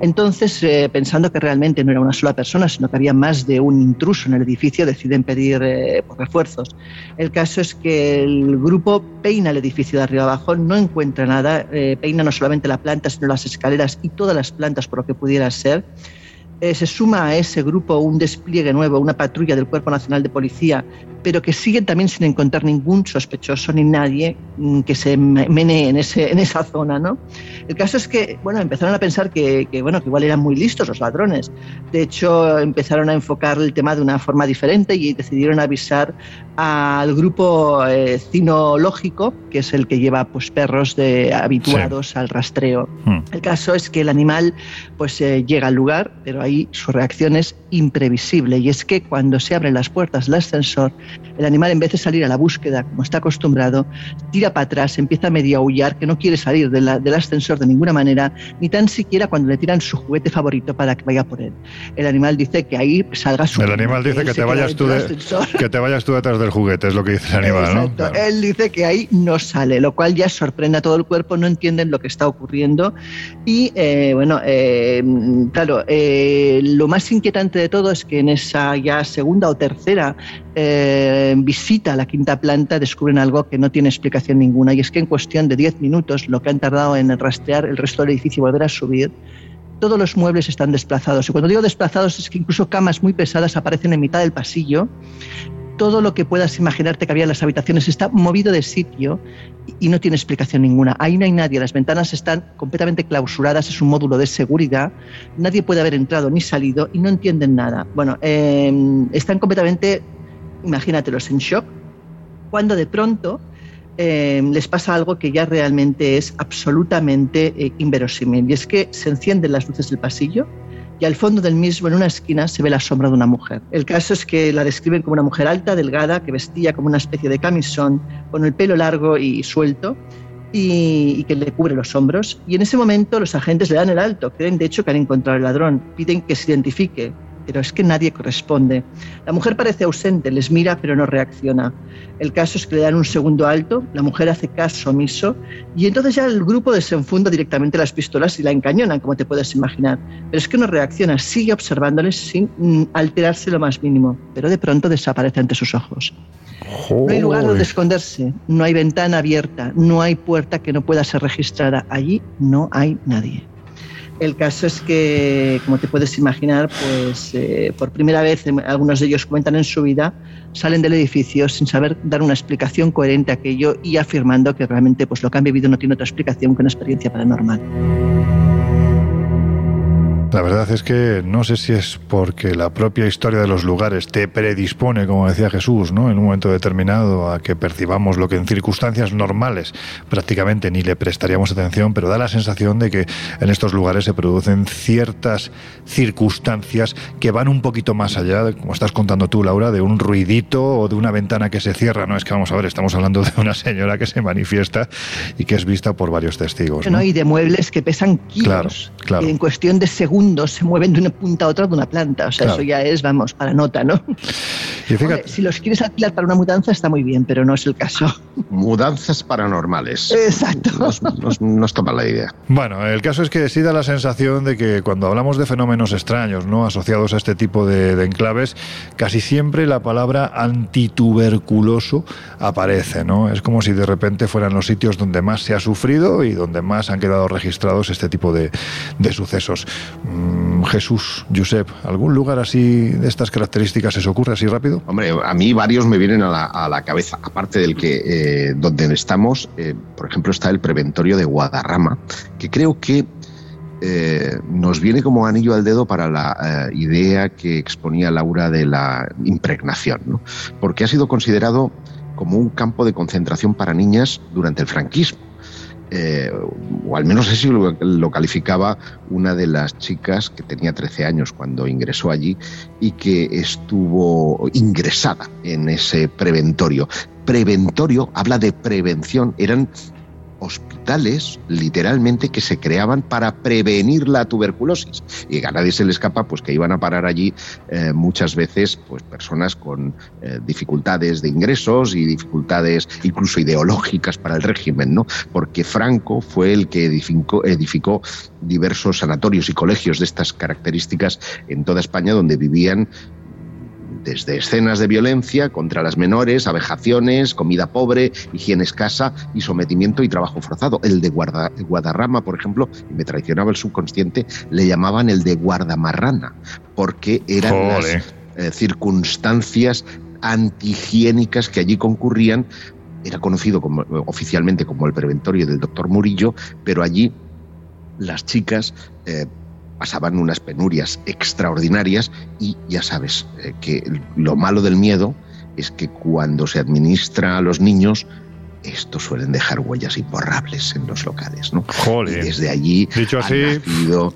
Entonces, eh, pensando que realmente no era una sola persona, sino que había más de un intruso en el edificio, deciden pedir eh, pues, refuerzos. El caso es que el grupo peina el edificio de arriba abajo, no encuentra nada, eh, peina no solamente la planta, sino las escaleras y todas las plantas por lo que pudiera ser. Eh, se suma a ese grupo un despliegue nuevo, una patrulla del Cuerpo Nacional de Policía, pero que siguen también sin encontrar ningún sospechoso ni nadie mm, que se me- menee en, ese, en esa zona, ¿no? El caso es que, bueno, empezaron a pensar que, que, bueno, que igual eran muy listos los ladrones. De hecho, empezaron a enfocar el tema de una forma diferente y decidieron avisar al grupo eh, cinológico, que es el que lleva pues perros de, habituados al rastreo. Hmm. El caso es que el animal pues eh, llega al lugar, pero ahí su reacción es imprevisible y es que cuando se abren las puertas del ascensor, el animal en vez de salir a la búsqueda como está acostumbrado, tira para atrás, empieza a medio aullar, que no quiere salir de la- del ascensor de ninguna manera, ni tan siquiera cuando le tiran su juguete favorito para que vaya por él. El animal dice que ahí salga su El animal dice que te vayas tú de- que te vayas tú detrás del juguete, es lo que dice el animal, ¿no? Claro. Él dice que ahí no sale, lo cual ya sorprende a todo el cuerpo, no entienden lo que está ocurriendo. Y eh, bueno, eh, claro, eh, lo más inquietante de todo es que en esa ya segunda o tercera eh, visita la quinta planta descubren algo que no tiene explicación ninguna. Y es que en cuestión de 10 minutos, lo que han tardado en rastrear el resto del edificio y volver a subir, todos los muebles están desplazados. Y cuando digo desplazados es que incluso camas muy pesadas aparecen en mitad del pasillo. Todo lo que puedas imaginarte que había en las habitaciones está movido de sitio y- y no tiene explicación ninguna. Ahí no hay nadie, las ventanas están completamente clausuradas, es un módulo de seguridad, nadie puede haber entrado ni salido y no entienden nada. Bueno, eh, están completamente, imagínatelos, en shock, cuando de pronto eh, les pasa algo que ya realmente es absolutamente eh, inverosímil. Y es que se encienden las luces del pasillo y al fondo del mismo, en una esquina, se ve la sombra de una mujer. El caso es que la describen como una mujer alta, delgada, que vestía como una especie de camisón, con el pelo largo y suelto. Y, y que le cubre los hombros. Y en ese momento los agentes le dan el alto, creen de hecho que han encontrado al ladrón, piden que se identifique, pero es que nadie corresponde. La mujer parece ausente, les mira pero no reacciona. El caso es que le dan un segundo alto, la mujer hace caso omiso y entonces ya el grupo desenfunda directamente las pistolas y la encañonan, como te puedes imaginar. Pero es que no reacciona, sigue observándoles sin mm, alterarse lo más mínimo, pero de pronto desaparece ante sus ojos. No hay lugar donde esconderse, no hay ventana abierta, no hay puerta que no pueda ser registrada. Allí no hay nadie. El caso es que, como te puedes imaginar, pues eh, por primera vez em, algunos de ellos cuentan en su vida, salen del edificio sin saber dar una explicación coherente a aquello y afirmando que realmente pues, lo que han vivido no tiene otra explicación que una experiencia paranormal. La verdad es que no sé si es porque la propia historia de los lugares te predispone, como decía Jesús, ¿no? en un momento determinado a que percibamos lo que en circunstancias normales prácticamente ni le prestaríamos atención, pero da la sensación de que en estos lugares se producen ciertas circunstancias que van un poquito más allá, como estás contando tú, Laura, de un ruidito o de una ventana que se cierra. No es que vamos a ver, estamos hablando de una señora que se manifiesta y que es vista por varios testigos. ¿no? ¿no? Y de muebles que pesan kilos. Claro, claro. En cuestión de segundos se mueven de una punta a otra de una planta. O sea, Claro. eso ya es, vamos, para nota, ¿no? Y fíjate, Hombre, si los quieres alquilar para una mudanza está muy bien, pero no es el caso. Mudanzas paranormales. Exacto. Nos, nos- nos toma la idea. Bueno, el caso es que sí da la sensación de que cuando hablamos de fenómenos extraños, ¿no? asociados a este tipo de, de enclaves, casi siempre la palabra antituberculoso aparece, ¿no? Es como si de repente fueran los sitios donde más se ha sufrido y donde más han quedado registrados este tipo de, de sucesos. Mm, Jesús, Josep, ¿algún lugar así de estas características se os ocurre así rápido? Hombre, a mí varios me vienen a la, a la cabeza. Aparte del que eh, donde estamos, eh, por ejemplo, está el preventorio de Guadarrama, que creo que eh, nos viene como anillo al dedo para la eh, idea que exponía Laura de la impregnación, ¿no? porque ha sido considerado como un campo de concentración para niñas durante el franquismo. Eh, o al menos así lo, lo calificaba una de las chicas que tenía 13 años cuando ingresó allí y que estuvo ingresada en ese preventorio. Preventorio habla de prevención, eran hospitales literalmente que se creaban para prevenir la tuberculosis. Y a nadie se le escapa pues que iban a parar allí eh, muchas veces pues personas con eh, dificultades de ingresos y dificultades incluso ideológicas para el régimen no porque Franco fue el que edificó, edificó diversos sanatorios y colegios de estas características en toda España donde vivían desde escenas de violencia contra las menores, abejaciones, comida pobre, higiene escasa y sometimiento y trabajo forzado. El de Guarda- Guadarrama, por ejemplo, y me traicionaba el subconsciente, le llamaban el de Guardamarrana, porque eran las eh, circunstancias antihigiénicas que allí concurrían. Era conocido como, oficialmente como el preventorio del doctor Murillo, pero allí las chicas eh, pasaban unas penurias extraordinarias y ya sabes eh, que lo malo del miedo es que cuando se administra a los niños, estos suelen dejar huellas imborrables en los locales, ¿no? Jole. Y desde allí Dicho han así- nacido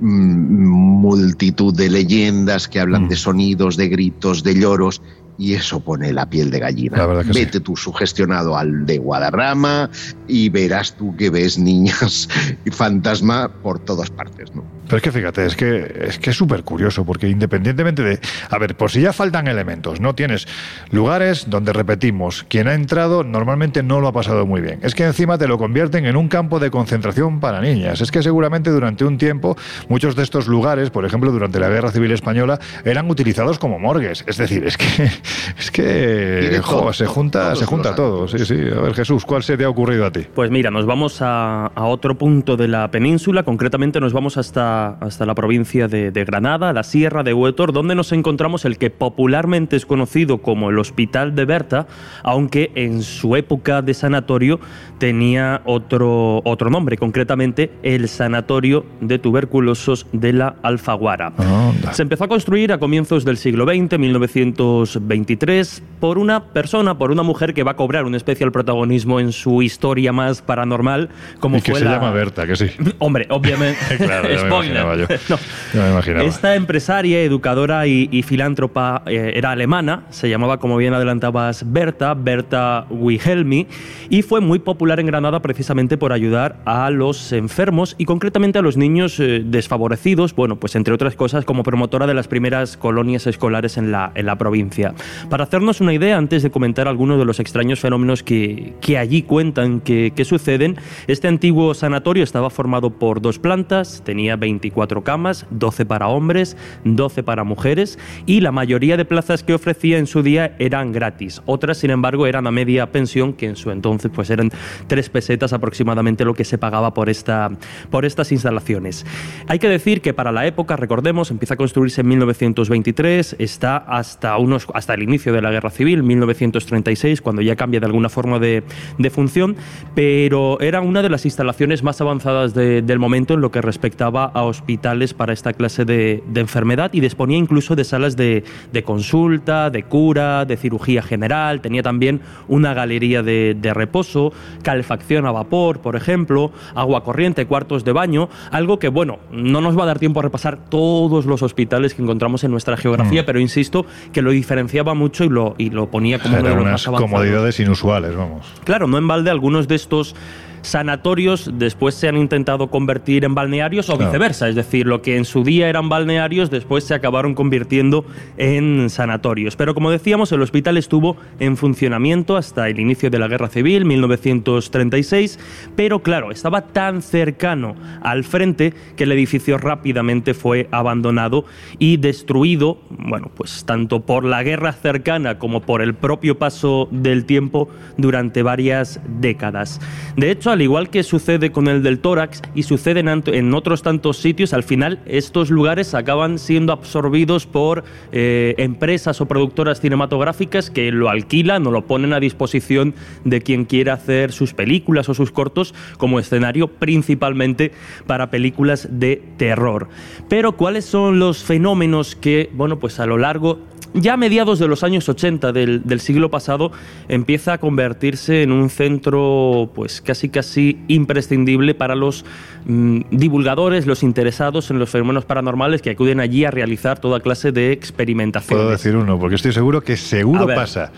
mm, multitud de leyendas que hablan Mm. de sonidos, de gritos, de lloros. Y eso pone la piel de gallina. La verdad que sí. Vete tú sugestionado al de Guadarrama y verás tú que ves niñas y fantasma por todas partes, ¿no? Pero es que fíjate, es que es que súper curioso, porque independientemente de. A ver, por si ya faltan elementos, ¿no? Tienes lugares donde repetimos, quien ha entrado normalmente no lo ha pasado muy bien. Es que encima te lo convierten en un campo de concentración para niñas. Es que seguramente durante un tiempo muchos de estos lugares, por ejemplo, durante la Guerra Civil Española, eran utilizados como morgues. Es decir, es que. Es que. Tiene jo, todo, se junta, se junta todo. Sí, sí. A ver, Jesús, ¿cuál se te ha ocurrido a ti? Pues mira, nos vamos a, a otro punto de la península, concretamente nos vamos hasta, hasta la provincia de, de Granada, la Sierra de Huétor, donde nos encontramos el que popularmente es conocido como el Hospital de Berta, aunque en su época de sanatorio tenía otro, otro nombre, concretamente el Sanatorio de Tuberculosos de la Alfaguara. Anda. Se empezó a construir a comienzos del siglo XX, 1923, por una persona, por una mujer que va a cobrar un especial protagonismo en su historia más paranormal, como y que fue se la... llama Berta, que sí. Hombre, obviamente. Claro. Imaginaba yo. No. Ya me imaginaba. Esta empresaria, educadora y, y filántropa eh, era alemana, se llamaba, como bien adelantabas, Berta, Berta Wilhelmi, y fue muy popular en Granada precisamente por ayudar a los enfermos y concretamente a los niños eh, desfavorecidos, bueno, pues entre otras cosas, como promotora de las primeras colonias escolares en la, en la provincia. Para hacernos una idea, antes de comentar algunos de los extraños fenómenos que, que allí cuentan que, que suceden, este antiguo sanatorio estaba formado por dos plantas, tenía 24 camas, 12 para hombres, 12 para mujeres y la mayoría de plazas que ofrecía en su día eran gratis. Otras, sin embargo, eran a media pensión, que en su entonces pues eran tres pesetas aproximadamente lo que se pagaba por, esta, por estas instalaciones. Hay que decir que para la época, recordemos, empieza a construirse en 1923, está hasta, unos, hasta el inicio de la Guerra Civil, 1936, cuando ya cambia de alguna forma de, de función, pero era una de las instalaciones más avanzadas de- del momento en lo que respectaba a hospitales para esta clase de, de enfermedad y disponía incluso de salas de, de consulta, de cura, de cirugía general, tenía también una galería de, de reposo, calefacción a vapor, por ejemplo, agua corriente, cuartos de baño, algo que, bueno, no nos va a dar tiempo a repasar todos los hospitales que encontramos en nuestra geografía, pero insisto que lo diferenciaba mucho y lo, y lo ponía como uno de los unas más avanzados. comodidades inusuales, vamos. Claro, no en balde algunos de estos sanatorios después se han intentado convertir en balnearios o viceversa, es decir, lo que en su día eran balnearios después se acabaron convirtiendo en sanatorios. Pero como decíamos, el hospital estuvo en funcionamiento hasta el inicio de la Guerra Civil, 1936, pero claro, estaba tan cercano al frente que el edificio rápidamente fue abandonado y destruido, bueno, pues tanto por la guerra cercana como por el propio paso del tiempo durante varias décadas. De hecho, al igual que sucede con el del tórax y sucede en, otros tantos sitios, al final estos lugares acaban siendo absorbidos por eh, empresas o productoras cinematográficas que lo alquilan o lo ponen a disposición de quien quiera hacer sus películas o sus cortos como escenario principalmente para películas de terror. Pero ¿cuáles son los fenómenos que, bueno, pues a lo largo ya a mediados de los años 80 del, del siglo pasado empieza a convertirse en un centro pues casi casi imprescindible para los mm, divulgadores, los interesados en los fenómenos paranormales que acuden allí a realizar toda clase de experimentaciones. Puedo decir uno, porque estoy seguro que seguro pasa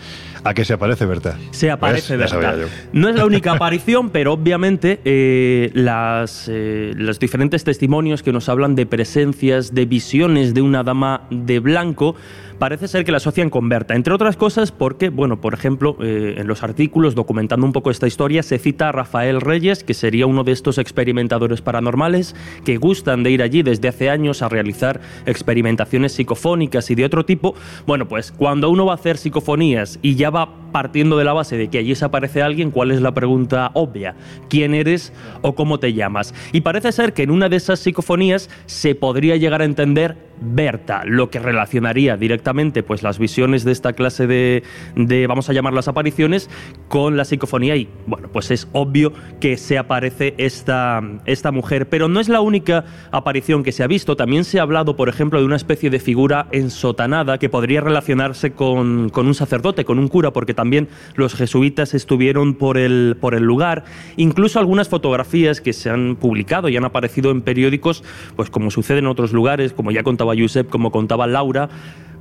a que se aparece Berta. Se aparece ¿Ves? Berta. No es la única aparición, pero obviamente eh, las, eh, los diferentes testimonios que nos hablan de presencias, de visiones de una dama de blanco, parece ser que la asocian con Berta. Entre otras cosas porque, bueno, por ejemplo, eh, en los artículos documentando un poco esta historia se cita a Rafael Reyes, que sería uno de estos experimentadores paranormales que gustan de ir allí desde hace años a realizar experimentaciones psicofónicas y de otro tipo. Bueno, pues cuando uno va a hacer psicofonías y ya partiendo de la base de que allí se aparece alguien, ¿cuál es la pregunta obvia? ¿Quién eres o cómo te llamas? Y parece ser que en una de esas psicofonías se podría llegar a entender Berta, lo que relacionaría directamente pues las visiones de esta clase de, de, vamos a llamarlas apariciones con la psicofonía y bueno, pues es obvio que se aparece esta, esta mujer, pero no es la única aparición que se ha visto, también se ha hablado por ejemplo de una especie de figura ensotanada que podría relacionarse con, con un sacerdote, con un cura, porque también los jesuitas estuvieron por el, por el lugar, incluso algunas fotografías que se han publicado y han aparecido en periódicos, pues como sucede en otros lugares, como ya contaba Josep, como contaba Laura,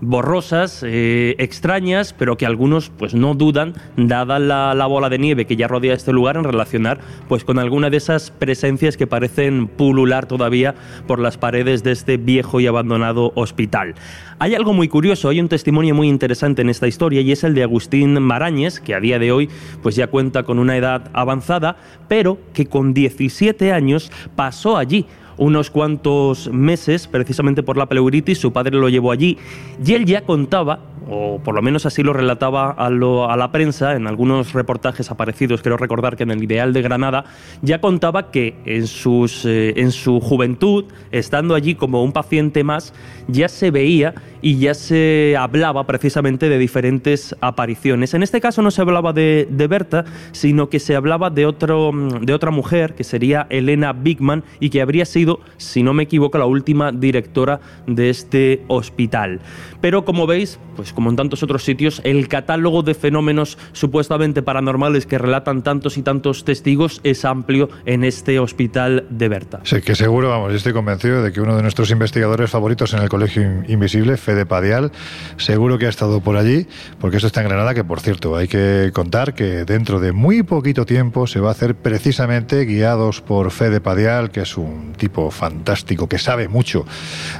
borrosas, eh, extrañas, pero que algunos pues no dudan, dada la, la bola de nieve que ya rodea este lugar, en relacionar pues con alguna de esas presencias que parecen pulular todavía por las paredes de este viejo y abandonado hospital. Hay algo muy curioso, hay un testimonio muy interesante en esta historia y es el de Agustín Marañez, que a día de hoy pues ya cuenta con una edad avanzada, pero que con 17 años pasó allí unos cuantos meses, precisamente por la pleuritis, su padre lo llevó allí y él ya contaba, o por lo menos así lo relataba a, la prensa, en algunos reportajes aparecidos, creo recordar que en el Ideal de Granada, ya contaba que en, sus, eh, en su juventud, estando allí como un paciente más, ya se veía y ya se hablaba precisamente de diferentes apariciones. En este caso no se hablaba de, de Berta, sino que se hablaba de, otro, de otra mujer, que sería Elena Bigman, y que habría sido, si no me equivoco, la última directora de este hospital. Pero como veis, pues como en tantos otros sitios, el catálogo de fenómenos supuestamente paranormales que relatan tantos y tantos testigos es amplio en este hospital de Berta. Sé que seguro, vamos, yo estoy convencido de que uno de nuestros investigadores favoritos en el Colegio In- Invisible, Fede Padial, seguro que ha estado por allí, porque eso está en Granada, que por cierto, hay que contar que dentro de muy poquito tiempo se va a hacer precisamente guiados por Fede Padial, que es un tipo fantástico, que sabe mucho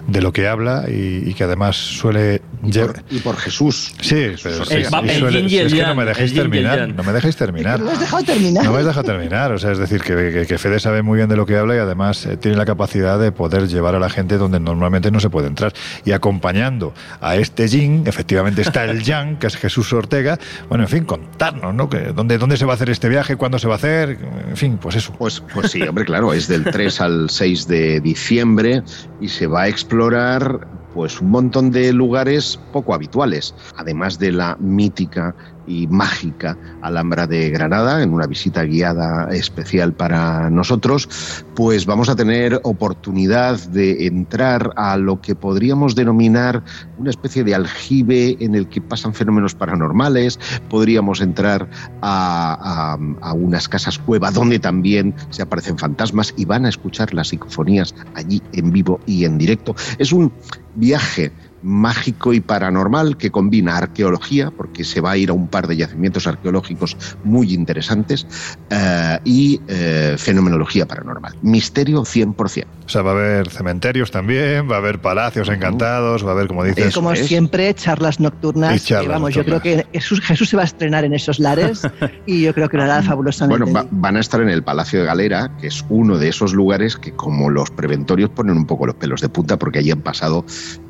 de lo que habla y, y que además suele... Y por, y por Jesús. Sí, pero El- el suele- y el es que no me el terminar, no me dejáis terminar. ¿No has dejado terminar? No me has dejado terminar, o sea, es decir, que, que- que Fede sabe muy bien de lo que habla y además eh, tiene la capacidad de poder llevar a la gente donde normalmente no se puede entrar. Y acompañando a este yin, efectivamente está el yang, que es Jesús Ortega. Bueno, en fin, contarnos, ¿no? Que, ¿dónde, ¿Dónde se va a hacer este viaje? ¿Cuándo se va a hacer? En fin, pues eso. Pues, pues sí, hombre, claro, es del 3 al 6 de diciembre y se va a explorar pues un montón de lugares poco habituales, además de la mítica y mágica Alhambra de Granada, en una visita guiada especial para nosotros, pues vamos a tener oportunidad de entrar a lo que podríamos denominar una especie de aljibe en el que pasan fenómenos paranormales, podríamos entrar a, a- a unas casas cueva donde también se aparecen fantasmas y van a escuchar las psicofonías allí en vivo y en directo. Es un viaje mágico y paranormal que combina arqueología, porque se va a ir a un par de yacimientos arqueológicos muy interesantes, eh, y eh, fenomenología paranormal. Misterio 100%. O sea, va a haber cementerios también, va a haber palacios encantados, va a haber, como dices, Eso Como es. siempre, charlas nocturnas. Y charlas vamos, yo creo que Jesús, Jesús se va a estrenar en esos lares y yo creo que lo hará fabulosamente. Bueno, va- van a estar en el Palacio de Galera, que es uno de esos lugares que, como los preventorios, ponen un poco los pelos de punta porque allí han pasado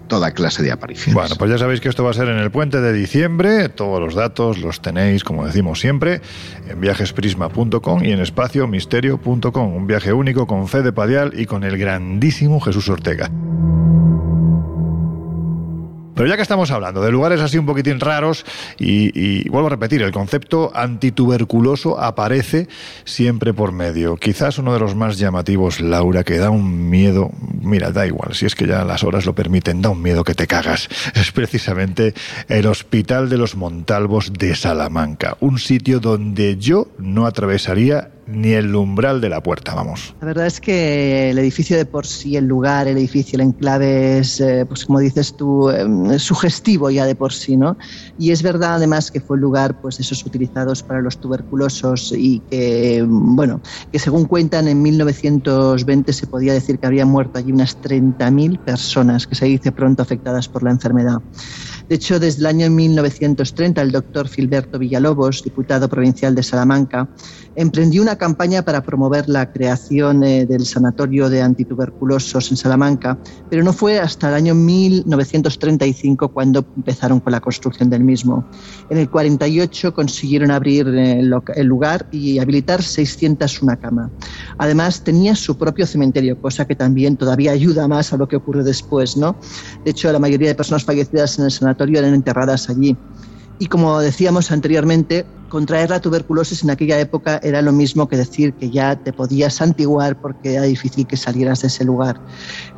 toda clase de apariciones. Bueno, pues ya sabéis que esto va a ser en el puente de diciembre. Todos los datos los tenéis, como decimos siempre, en viajesprisma.com y en espaciomisterio.com. Un viaje único con Fede Padial y con el grandísimo Jesús Ortega. Pero ya que estamos hablando de lugares así un poquitín raros, y, vuelvo a repetir, el concepto antituberculoso aparece siempre por medio. Quizás uno de los más llamativos, Laura, que da un miedo, mira, da igual, si es que ya las horas lo permiten, da un miedo que te cagas. Es precisamente el Hospital de los Montalvos de Salamanca, un sitio donde yo no atravesaría ni el umbral de la puerta, vamos. La verdad es que el edificio de por sí, el lugar, el edificio, el enclave es, eh, pues como dices tú, eh, sugestivo ya de por sí, ¿no? Y es verdad además que fue el lugar, pues esos utilizados para los tuberculosos y que, bueno, que según cuentan en 1920 se podía decir que había muerto allí unas 30.000 personas, que se dice pronto afectadas por la enfermedad. De hecho, desde el año 1930, el doctor Filberto Villalobos, diputado provincial de Salamanca, emprendió una campaña para promover la creación eh, del sanatorio de antituberculosos en Salamanca, pero no fue hasta el año 1935 cuando empezaron con la construcción del mismo. En el 48 consiguieron abrir eh, el el lugar y habilitar 601 camas. Además, tenía su propio cementerio, cosa que también todavía ayuda más a lo que ocurre después, ¿no? De hecho, la mayoría de personas fallecidas en el sanatorio eran enterradas allí. Y como decíamos anteriormente, contraer la tuberculosis en aquella época era lo mismo que decir que ya te podías santiguar porque era difícil que salieras de ese lugar.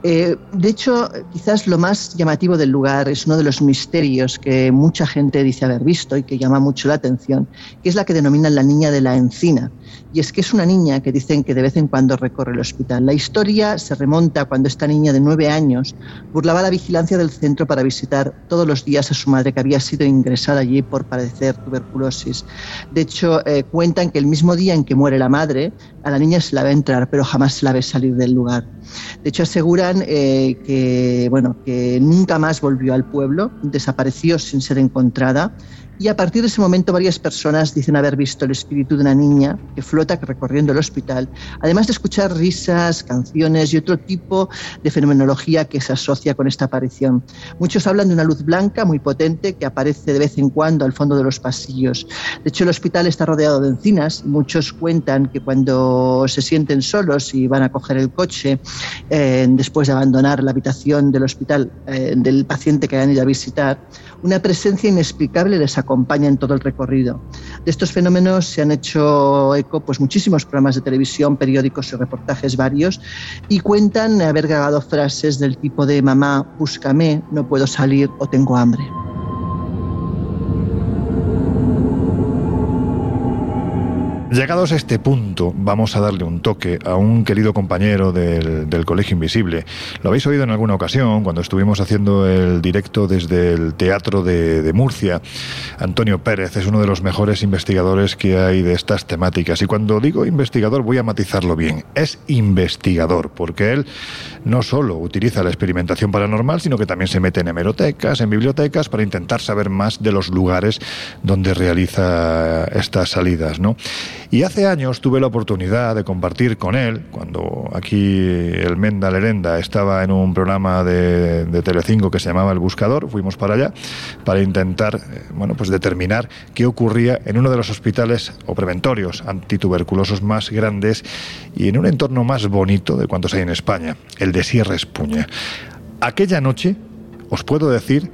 Eh, de hecho, quizás lo más llamativo del lugar es uno de los misterios que mucha gente dice haber visto y que llama mucho la atención, que es la que denominan la niña de la encina. Y es que es una niña que dicen que de vez en cuando recorre el hospital. La historia se remonta cuando esta niña de nueve años burlaba la vigilancia del centro para visitar todos los días a su madre que había sido ingresada allí por padecer tuberculosis. De hecho, eh, cuentan que el mismo día en que muere la madre, a la niña se la ve entrar, pero jamás se la ve salir del lugar. De hecho, aseguran eh, que, bueno, que nunca más volvió al pueblo, desapareció sin ser encontrada. Y a partir de ese momento varias personas dicen haber visto el espíritu de una niña que flota recorriendo el hospital, además de escuchar risas, canciones y otro tipo de fenomenología que se asocia con esta aparición. Muchos hablan de una luz blanca muy potente que aparece de vez en cuando al fondo de los pasillos. De hecho, el hospital está rodeado de encinas. Muchos cuentan que cuando se sienten solos y van a coger el coche eh, después de abandonar la habitación del hospital eh, del paciente que hayan ido a visitar, una presencia inexplicable les acompaña en todo el recorrido. De estos fenómenos se han hecho eco pues, muchísimos programas de televisión, periódicos y reportajes varios y cuentan haber grabado frases del tipo de mamá, búscame, no puedo salir o tengo hambre. Llegados a este punto, vamos a darle un toque a un querido compañero del, del, Colegio Invisible. Lo habéis oído en alguna ocasión cuando estuvimos haciendo el directo desde el Teatro de, de, Murcia. Antonio Pérez es uno de los mejores investigadores que hay de estas temáticas. Y cuando digo investigador voy a matizarlo bien. Es investigador, porque él no solo utiliza la experimentación paranormal, sino que también se mete en hemerotecas, en bibliotecas, para intentar saber más de los lugares donde realiza estas salidas, ¿no? Y hace años tuve la oportunidad de compartir con él, cuando aquí el Menda Lerenda estaba en un programa de, Telecinco que se llamaba El Buscador, fuimos para allá para intentar, eh, bueno, pues determinar qué ocurría en uno de los hospitales o preventorios antituberculosos más grandes y en un entorno más bonito de cuantos hay en España, el de Sierra Espuña. Aquella noche, os puedo decir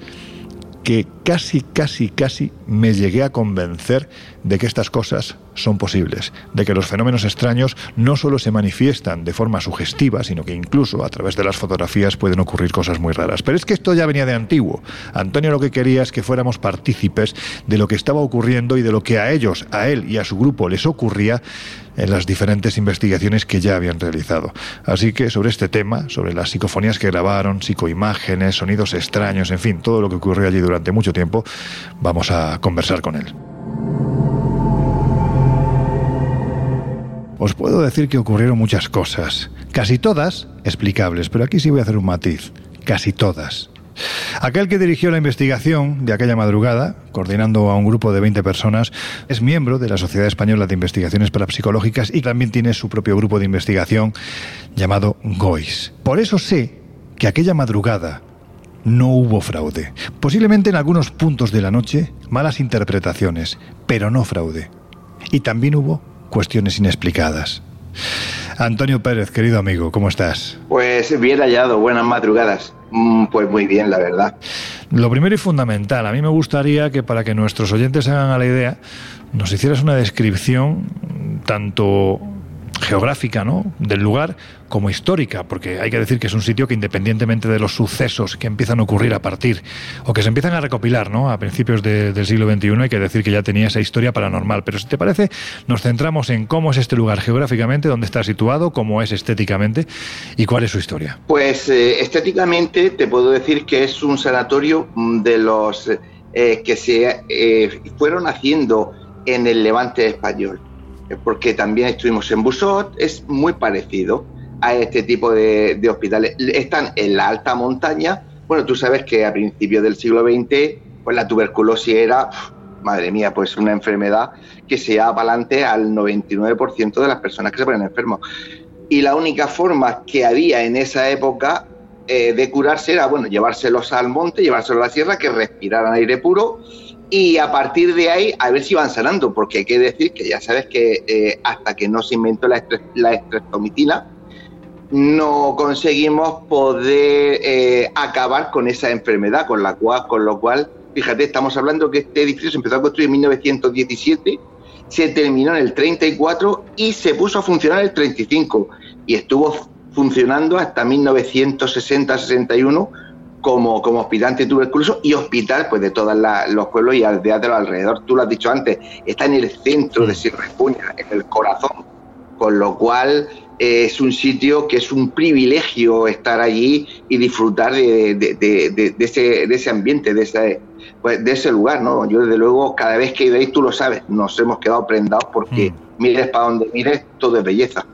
que casi, casi, casi me llegué a convencer de que estas cosas son posibles, de que los fenómenos extraños no solo se manifiestan de forma sugestiva, sino que incluso a través de las fotografías pueden ocurrir cosas muy raras. Pero es que esto ya venía de antiguo. Antonio lo que quería es que fuéramos partícipes de lo que estaba ocurriendo y de lo que a ellos, a él y a su grupo les ocurría en las diferentes investigaciones que ya habían realizado. Así que sobre este tema, sobre las psicofonías que grabaron, psicoimágenes, sonidos extraños, en fin, todo lo que ocurrió allí durante mucho tiempo, vamos a conversar con él. Os puedo decir que ocurrieron muchas cosas, casi todas explicables, pero aquí sí voy a hacer un matiz, casi todas. Aquel que dirigió la investigación de aquella madrugada, coordinando a un grupo de 20 personas, es miembro de la Sociedad Española de Investigaciones Parapsicológicas y también tiene su propio grupo de investigación llamado GOIS. Por eso sé que aquella madrugada no hubo fraude. Posiblemente en algunos puntos de la noche malas interpretaciones, pero no fraude. Y también hubo cuestiones inexplicadas. Antonio Pérez, querido amigo, ¿cómo estás? Pues bien hallado, buenas madrugadas. Mm, pues muy bien, la verdad. Lo primero y fundamental, a mí me gustaría que para que nuestros oyentes se hagan a la idea, nos hicieras una descripción tanto geográfica ¿no? del lugar como histórica, porque hay que decir que es un sitio que independientemente de los sucesos que empiezan a ocurrir a partir o que se empiezan a recopilar ¿no? a principios de, del siglo XXI, hay que decir que ya tenía esa historia paranormal. Pero si te parece, nos centramos en cómo es este lugar geográficamente, dónde está situado, cómo es estéticamente y cuál es su historia. Pues eh, estéticamente te puedo decir que es un sanatorio de los eh, que se eh, fueron haciendo en el levante español porque también estuvimos en Busot, es muy parecido a este tipo de, de, hospitales. Están en la alta montaña. Bueno, tú sabes que a principios del siglo XX, pues la tuberculosis era, madre mía, pues una enfermedad que se lleva para adelante al 99% de las personas que se ponen enfermos. Y la única forma que había en esa época eh, de curarse era, bueno, llevárselos al monte, llevárselos a la sierra, que respiraran aire puro y a partir de ahí a ver si van sanando, porque hay que decir que ya sabes que eh, hasta que no se inventó la, la estreptomitina, no conseguimos poder eh, acabar con esa enfermedad, con la cual, con lo cual, fíjate, estamos hablando que este edificio se empezó a construir en 1917, se terminó en el 34 y se puso a funcionar en el 35 y estuvo funcionando hasta 1960-61 como, como hospital antituberculoso y hospital pues de todos los pueblos y aldeas de los alrededor. Tú lo has dicho antes, está en el centro de Sierra Espuña, en el corazón, con lo cual eh, es un sitio que es un privilegio estar allí y disfrutar de, de, de, de ese, ese, ambiente, de ese, pues, de ese lugar. ¿no? Yo desde luego, cada vez que veis, tú lo sabes, nos hemos quedado prendados porque mm. mires para donde mires, todo es belleza.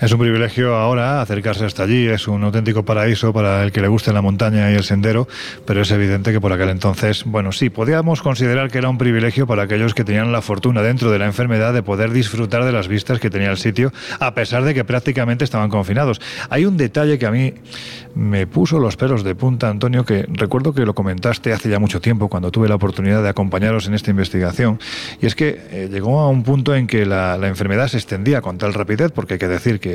Es un privilegio ahora acercarse hasta allí, es un auténtico paraíso para el que le guste la montaña y el sendero, pero es evidente que por aquel entonces, bueno, sí, podíamos considerar que era un privilegio para aquellos que tenían la fortuna dentro de la enfermedad de poder disfrutar de las vistas que tenía el sitio, a pesar de que prácticamente estaban confinados. Hay un detalle que a mí me puso los pelos de punta, Antonio, que recuerdo que lo comentaste hace ya mucho tiempo cuando tuve la oportunidad de acompañaros en esta investigación, y es que eh, llegó a un punto en que la, la enfermedad se extendía con tal rapidez, porque hay que decir que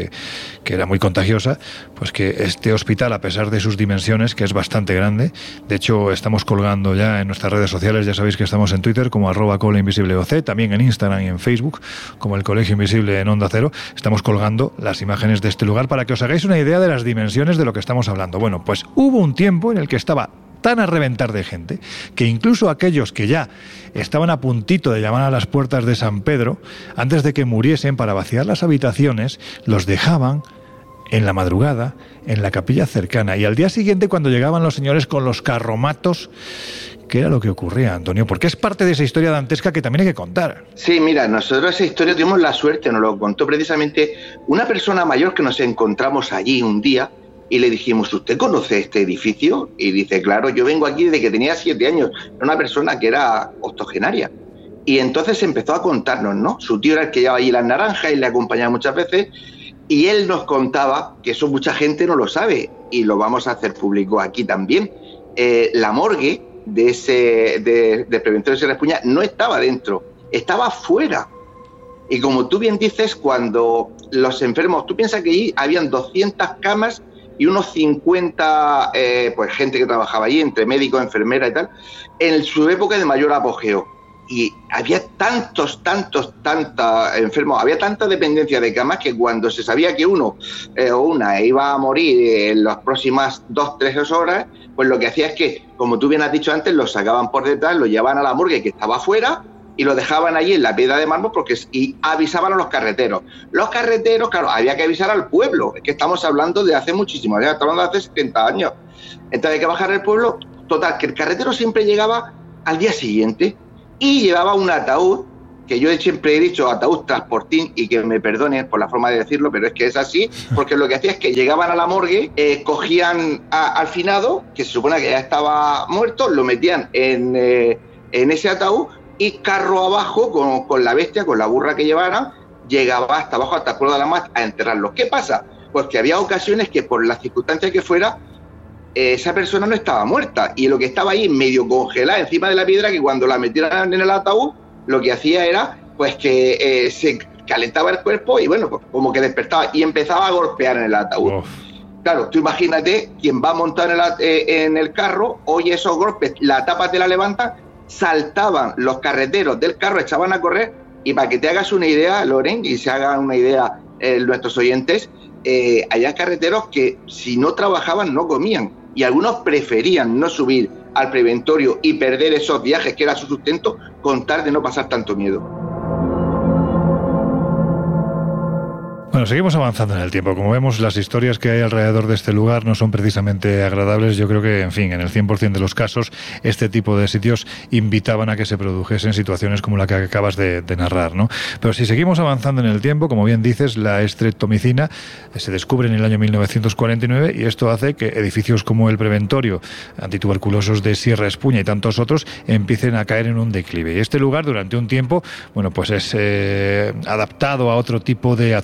que, era muy contagiosa, pues que este hospital, a pesar de sus dimensiones, que es bastante grande, de hecho estamos colgando ya en nuestras redes sociales, ya sabéis que estamos en Twitter como arroba Invisible OC, también en Instagram y en Facebook, como el Colegio Invisible en Onda Cero, estamos colgando las imágenes de este lugar para que os hagáis una idea de las dimensiones de lo que estamos hablando. Bueno, pues hubo un tiempo en el que estaba tan a reventar de gente que incluso aquellos que ya estaban a puntito de llamar a las puertas de San Pedro, antes de que muriesen para vaciar las habitaciones, los dejaban en la madrugada en la capilla cercana y al día siguiente cuando llegaban los señores con los carromatos ¿Qué era lo que ocurría, Antonio? Porque es parte de esa historia dantesca que también hay que contar. Sí, mira, nosotros esa historia tuvimos la suerte, nos lo contó precisamente una persona mayor que nos encontramos allí un día y le dijimos, ¿usted conoce este edificio? Y dice, claro, yo vengo aquí desde que tenía siete años. Era una persona que era octogenaria. Y entonces empezó a contarnos, ¿no? Su tío era el que llevaba allí las naranjas y le acompañaba muchas veces. Y él nos contaba, que eso mucha gente no lo sabe, y lo vamos a hacer público aquí también. Eh, la morgue de ese de, de Preventor de Sierra Espuña no estaba dentro, estaba fuera. Y como tú bien dices, cuando los enfermos, tú piensas que allí habían 200 camas y unos 50, eh, pues gente que trabajaba allí, entre médicos, enfermeras y tal, en su época de mayor apogeo. Y había tantos, tantos, tantos enfermos, había tanta dependencia de camas que cuando se sabía que uno eh, o una iba a morir en las próximas dos, tres horas, pues lo que hacía es que, como tú bien has dicho antes, lo sacaban por detrás, lo llevaban a la morgue que estaba afuera y lo dejaban allí en la piedra de mármol porque y avisaban a los carreteros. Los carreteros, claro, había que avisar al pueblo, es que estamos hablando de hace muchísimo, estamos hablando de hace 70 años. Entonces hay que bajar el pueblo, total, que el carretero siempre llegaba al día siguiente y llevaba un ataúd, que yo siempre he dicho ataúd transportín y que me perdonen por la forma de decirlo, pero es que es así, porque lo que hacía es que llegaban a la morgue, eh, cogían al finado, que se supone que ya estaba muerto, lo metían en, eh, en ese ataúd y carro abajo con, con la bestia, con la burra que llevaran, llegaba hasta abajo, hasta pueblo de la Mar, a enterrarlo. ¿Qué pasa? Pues que había ocasiones que por las circunstancias que fuera, esa persona no estaba muerta y lo que estaba ahí medio congelada encima de la piedra que cuando la metieran en el ataúd lo que hacía era pues que eh, se calentaba el cuerpo y bueno pues como que despertaba y empezaba a golpear en el ataúd. Claro, tú imagínate quien va a montar en el, eh, en el carro, oye esos golpes, la tapa te la levantan, saltaban los carreteros del carro, echaban a correr y para que te hagas una idea, Loren, y se hagan una idea eh, nuestros oyentes, eh, había carreteros que si no trabajaban no comían y algunos preferían no subir al preventorio y perder esos viajes que era su sustento con tal de no pasar tanto miedo. Bueno, seguimos avanzando en el tiempo. Como vemos, las historias que hay alrededor de este lugar no son precisamente agradables. Yo creo que, en fin, en el 100% de los casos, este tipo de sitios invitaban a que se produjesen situaciones como la que acabas de, narrar, ¿no? Pero si seguimos avanzando en el tiempo, como bien dices, la estreptomicina se descubre en el año 1949 y esto hace que edificios como el Preventorio, antituberculosos de Sierra Espuña y tantos otros empiecen a caer en un declive. Y este lugar, durante un tiempo, bueno, pues es eh, adaptado a otro tipo de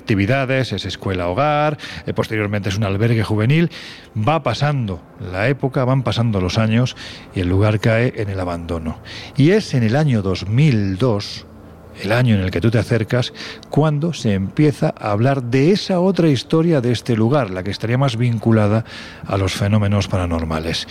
es escuela-hogar, eh, posteriormente es un albergue juvenil. Va pasando la época, van pasando los años y el lugar cae en el abandono. Y es en el año 2002 el año en el que tú te acercas, cuando se empieza a hablar de esa otra historia de este lugar, la que estaría más vinculada a los fenómenos paranormales.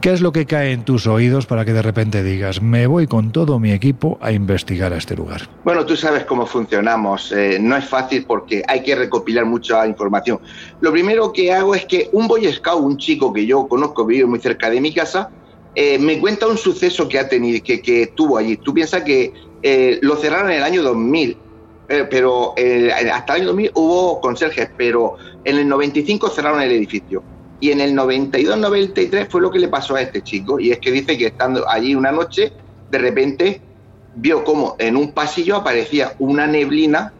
¿Qué es lo que cae en tus oídos para que de repente digas, me voy con todo mi equipo a investigar a este lugar? Bueno, tú sabes cómo funcionamos. eh, no es fácil porque hay que recopilar mucha información. Lo primero que hago es que un Boy Scout, un chico que yo conozco, vive muy cerca de mi casa, eh, me cuenta un suceso que ha tenido, que, que tuvo allí. Tú piensas que eh, lo cerraron en el año 2000, eh, pero eh, hasta el año 2000 hubo conserjes, pero en el 95 cerraron el edificio. Y en el 92-93 fue lo que le pasó a este chico. Y es que dice que estando allí una noche, de repente vio como en un pasillo aparecía una neblina.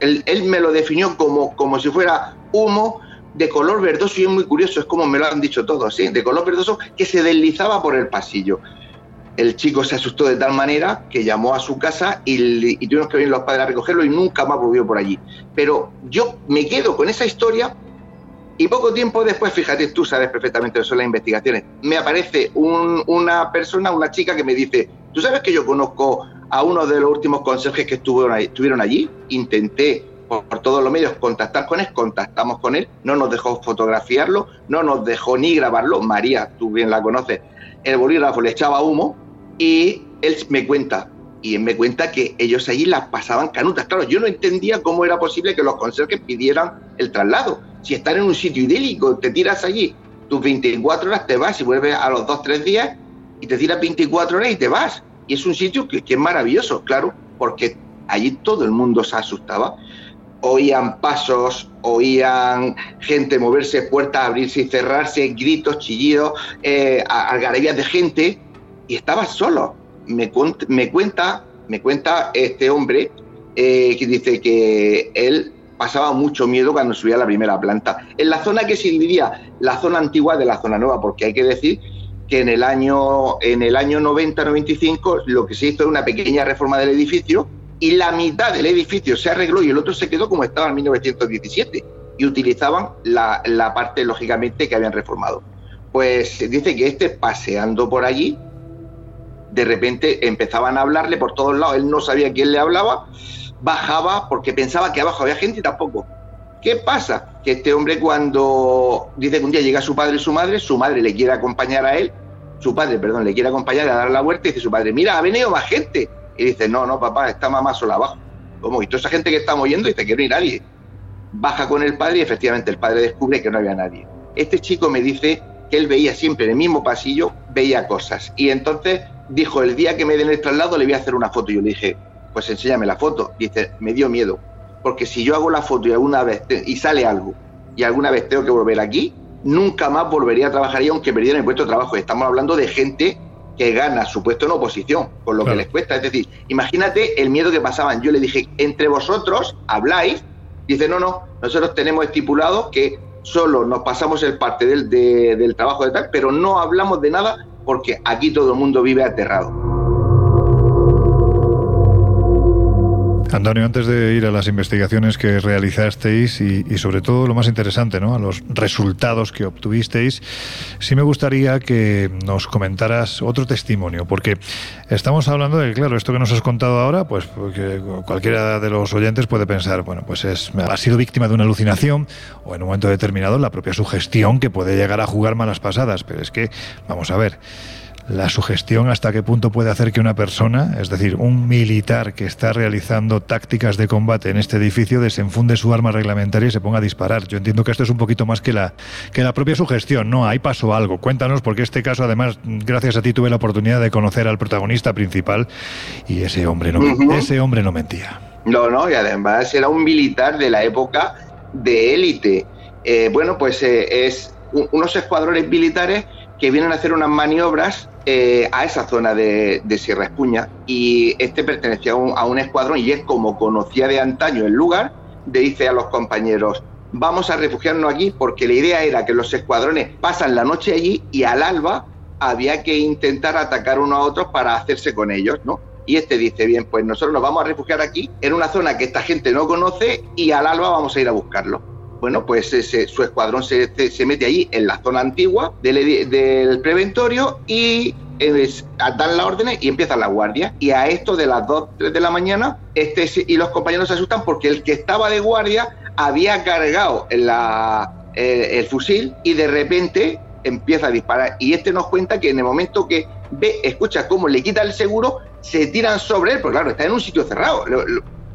Él, me lo definió como, como si fuera humo de color verdoso y es muy curioso, es como me lo han dicho todos, de color verdoso que se deslizaba por el pasillo. El chico se asustó de tal manera que llamó a su casa y, y tuvimos que venir los padres a recogerlo y nunca más volvió por allí. Pero yo me quedo con esa historia y poco tiempo después, fíjate, tú sabes perfectamente son las investigaciones, me aparece un- una persona, una chica que me dice, ¿tú sabes que yo conozco a uno de los últimos conserjes que estuvieron, allí? Intenté por todos los medios contactar con él, contactamos con él, no nos dejó fotografiarlo, no nos dejó ni grabarlo, María, tú bien la conoces, el bolígrafo le echaba humo y él me cuenta, y me cuenta que ellos allí las pasaban canutas. Claro, yo no entendía cómo era posible que los conserjes pidieran el traslado. Si están en un sitio idílico, te tiras allí tus 24 horas, te vas y vuelves a los 2-3 días y te tiras 24 horas y te vas. Y es un sitio que, es maravilloso, claro, porque allí todo el mundo se asustaba. Oían pasos, oían gente moverse, puertas abrirse y cerrarse, gritos, chillidos, eh, algarabías de gente, y estaba solo. Me, me cuenta, me cuenta este hombre eh, que dice que él pasaba mucho miedo cuando subía a la primera planta. En la zona que se dividía la zona antigua de la zona nueva, porque hay que decir que en el año, en el año 90-95 lo que se hizo es una pequeña reforma del edificio y la mitad del edificio se arregló y el otro se quedó como estaba en 1917 y utilizaban la, la parte, lógicamente, que habían reformado. Pues dice que este paseando por allí, de repente empezaban a hablarle por todos lados, él no sabía quién le hablaba, bajaba porque pensaba que abajo había gente y tampoco. ¿Qué pasa? Que este hombre cuando dice que un día llega su padre y su madre, su madre le quiere acompañar a él, su padre, perdón, le quiere acompañar a dar la vuelta y dice su padre, mira, ha venido más gente. Y dice, no, no, papá, está mamá sola abajo. ¿Cómo? Y toda esa gente que estamos yendo dice que no hay nadie. Baja con el padre y efectivamente el padre descubre que no había nadie. Este chico me dice que él veía siempre en el mismo pasillo, veía cosas. Y entonces dijo, el día que me den el traslado le voy a hacer una foto. Y yo le dije, pues enséñame la foto. Dice, me dio miedo. Porque si yo hago la foto y alguna vez te- y sale algo y alguna vez tengo que volver aquí, nunca más volvería a trabajar ahí aunque perdiera mi puesto de trabajo. Estamos hablando de gente que gana su puesto en oposición, con lo Claro. que les cuesta. Es decir, imagínate el miedo que pasaban. Yo le dije, entre vosotros habláis. Dice, no, no, nosotros tenemos estipulado que solo nos pasamos el parte del, de- del trabajo de tal, pero no hablamos de nada porque aquí todo el mundo vive aterrado. Antonio, antes de ir a las investigaciones que realizasteis y, sobre todo lo más interesante, ¿no? a los resultados que obtuvisteis, sí me gustaría que nos comentaras otro testimonio, porque estamos hablando de, claro, esto que nos has contado ahora, pues cualquiera de los oyentes puede pensar, bueno, pues es, ha sido víctima de una alucinación o en un momento determinado la propia sugestión que puede llegar a jugar malas pasadas, pero es que, vamos a ver, la sugestión hasta qué punto puede hacer que una persona, es decir, un militar que está realizando tácticas de combate en este edificio, desenfunde su arma reglamentaria y se ponga a disparar. Yo entiendo que esto es un poquito más que la, que la propia sugestión, ¿no? Ahí pasó algo. Cuéntanos, porque este caso, además, gracias a ti tuve la oportunidad de conocer al protagonista principal y ese hombre no, ese hombre no mentía. No, no, y además era un militar de la época de élite. Eh, bueno, pues eh, es un- unos escuadrones militares que vienen a hacer unas maniobras eh, a esa zona de, Sierra Espuña y este pertenecía a un, a un escuadrón y es como conocía de antaño el lugar, le dice a los compañeros, vamos a refugiarnos aquí porque la idea era que los escuadrones pasan la noche allí y al alba había que intentar atacar unos a otros para hacerse con ellos, ¿no? Y este dice, bien, pues nosotros nos vamos a refugiar aquí, en una zona que esta gente no conoce, y al alba vamos a ir a buscarlo. Bueno, pues ese- su escuadrón se, mete allí en la zona antigua del, preventorio y es- dan las órdenes y empiezan la guardia. Y a esto de las 2, 3 de la mañana, este y los compañeros se asustan porque el que estaba de guardia había cargado eh, el fusil y de repente empieza a disparar. Y este nos cuenta que en el momento que ve, escucha cómo le quita el seguro, se tiran sobre él, porque claro, está en un sitio cerrado.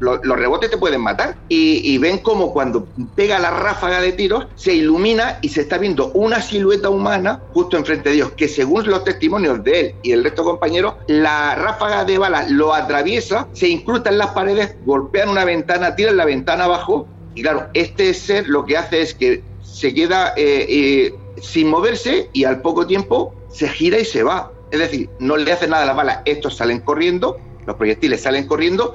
Lo- los rebotes te pueden matar. Y, ven como cuando pega la ráfaga de tiros, se ilumina y se está viendo una silueta humana justo enfrente de ellos, que según los testimonios de él y el resto de compañeros, la ráfaga de balas lo atraviesa, se incrusta en las paredes, golpean una ventana, tiran la ventana abajo. Y claro, este ser lo que hace es que se queda eh, eh, sin moverse y al poco tiempo se gira y se va. Es decir, no le hacen nada a las balas, estos salen corriendo, los proyectiles salen corriendo